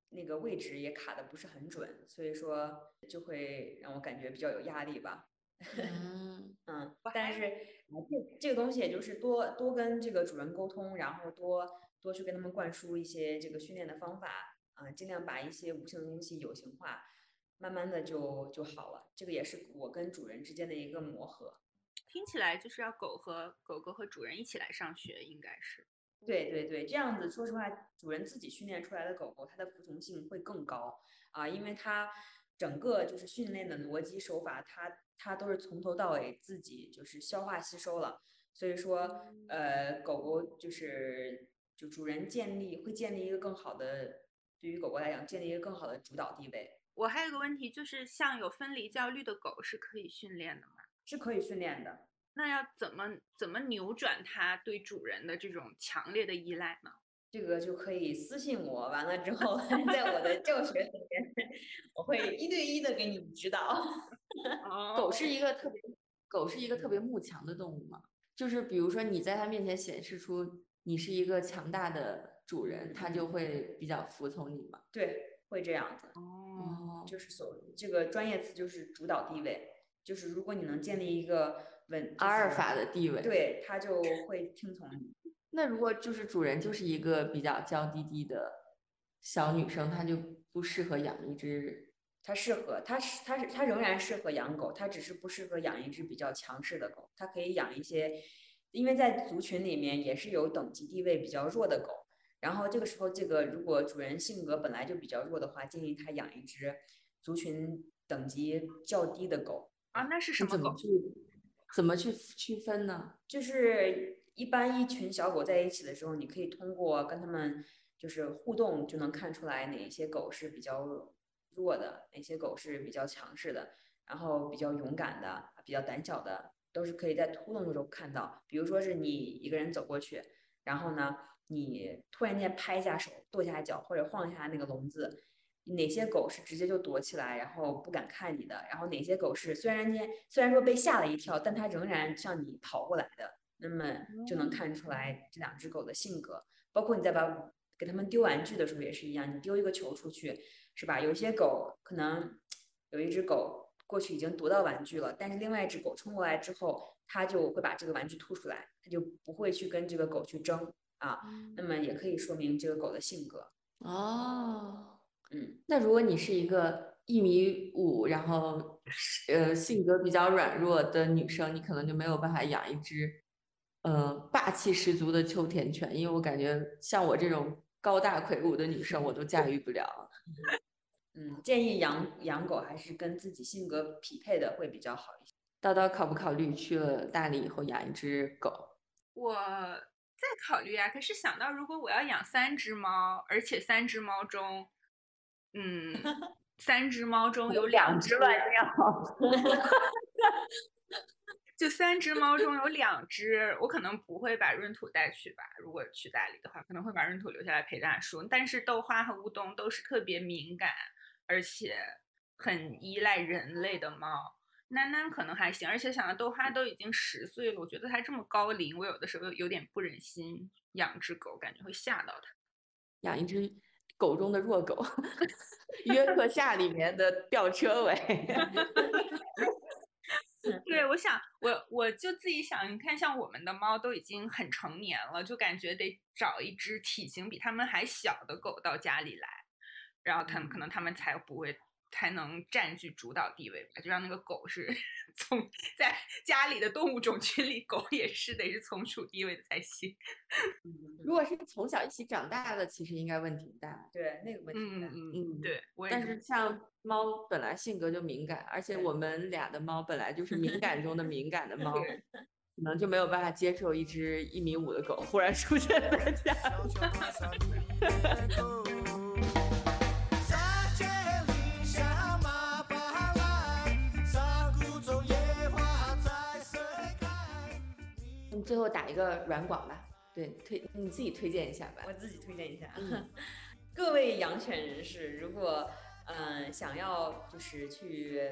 那个位置也卡的不是很准，所以说就会让我感觉比较有压力吧。嗯，[laughs] 嗯，但是这个东西也就是多多跟这个主人沟通，然后多多去跟他们灌输一些这个训练的方法啊，尽量把一些无形的东西有形化，慢慢的就就好了。这个也是我跟主人之间的一个磨合。听起来就是要狗和狗狗和主人一起来上学，应该是。对对对，这样子说实话，主人自己训练出来的狗狗，它的服从性会更高啊，因为它整个就是训练的逻辑手法，它它都是从头到尾自己就是消化吸收了，所以说呃，狗狗就是就主人建立会建立一个更好的，对于狗狗来讲，建立一个更好的主导地位，我还有个问题，就是像有分离焦虑的狗是可以训练的吗？是可以训练的。那要怎么怎么扭转它对主人的这种强烈的依赖呢？这个就可以私信我，完了之后在我的教学里面，我会一对一的给你指导。[laughs] 狗是一个特别，狗是一个特别慕强的动物嘛。就是比如说你在它面前显示出你是一个强大的主人，它就会比较服从你嘛。对，会这样子，哦，哦，就是所这个专业词就是主导地位，就是如果你能建立一个稳阿尔法的地位。。对，它就会听从你。[laughs] 那如果就是主人就是一个比较娇滴滴的小女生，她就不适合养一只。它适合，它是它是它仍然适合养狗，它只是不适合养一只比较强势的狗。它可以养一些，因为在族群里面也是有等级地位比较弱的狗。然后这个时候，这个如果主人性格本来就比较弱的话，建议他养一只族群等级较低的狗。啊，那是什么狗？怎么去怎么去区分呢？就是一般一群小狗在一起的时候，你可以通过跟它们就是互动，就能看出来哪些狗是比较弱的，哪些狗是比较强势的，然后比较勇敢的、比较胆小的，都是可以在互动的时候看到。比如说是你一个人走过去，然后呢，你突然间拍一下手、跺下脚或者晃一下那个笼子，哪些狗是直接就躲起来，然后不敢看你的，然后哪些狗是虽然间虽然说被吓了一跳，但它仍然向你跑过来的，那么就能看出来这两只狗的性格。包括你在把给它们丢玩具的时候也是一样，你丢一个球出去，是吧？有一些狗可能有一只狗过去已经夺到玩具了，但是另外一只狗冲过来之后，它就会把这个玩具吐出来，它就不会去跟这个狗去争啊。那么也可以说明这个狗的性格。哦，嗯，那如果你是一个一米五，然后呃性格比较软弱的女生，你可能就没有办法养一只呃霸气十足的秋田犬，因为我感觉像我这种高大魁梧的女生，我都驾驭不了。[laughs] 嗯，建议养养狗还是跟自己性格匹配的会比较好一些。叨叨考不考虑去了大理以后养一只狗？我在考虑啊，可是想到如果我要养三只猫，而且三只猫中，嗯，[laughs] 三只猫中有两只乱 [laughs] 尿。就三只猫中有两只，我可能不会把闰土带去吧。如果去大理的话，可能会把闰土留下来陪大叔。但是豆花和乌冬都是特别敏感，而且很依赖人类的猫。囡囡可能还行，而且想到豆花都已经十岁了，我觉得它这么高龄，我有的时候有有点不忍心养只狗，感觉会吓到它。养一只狗中的弱狗，[laughs] 约 [laughs] 克夏里面的吊车尾。[laughs] 对，我想我我就自己想，你看，像我们的猫都已经很成年了，就感觉得找一只体型比它们还小的狗到家里来，然后它们可能它们才不会才能占据主导地位吧，就让那个狗是 [laughs] 从在家里的动物种群里，狗也是得是从属地位的才行。如果是从小一起长大的，其实应该问题不大。对，那个问题不大。嗯嗯嗯，对，我但是像猫本来性格就敏感，而且我们俩的猫本来就是敏 [laughs] 感中的敏感的猫，对可能就没有办法接受一只一米五的狗忽然出现在家最后打一个软广吧，对，推你自己推荐一下吧我。自己推荐一下，嗯 [laughs] 各位养犬人士，如果嗯、呃想要就是去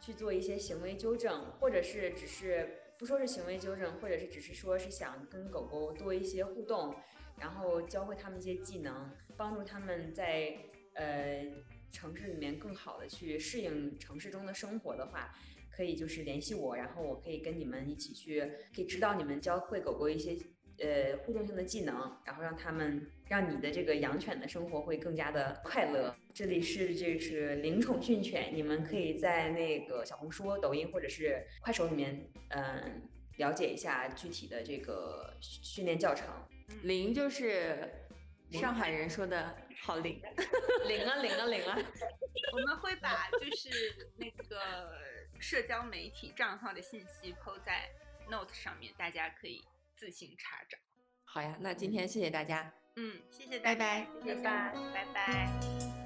去做一些行为纠正，或者是只是不说是行为纠正，或者是只是说是想跟狗狗多一些互动，然后教会他们一些技能，帮助他们在呃城市里面更好的去适应城市中的生活的话。可以就是联系我，然后我可以跟你们一起去，可以指导你们教会狗狗一些呃互动性的技能，然后让他们让你的这个养犬的生活会更加的快乐。这里是这是灵宠训犬，你们可以在那个小红书、抖音或者是快手里面，嗯、了解一下具体的这个训练教程。灵就是上海人说的好灵。领啊领啊领啊！[laughs] 我们会把就是那个社交媒体账号的信息抛在 Note 上面，大家可以自行查找。好呀，那今天谢谢大家。嗯，谢谢大拜家，拜谢谢大家，拜拜。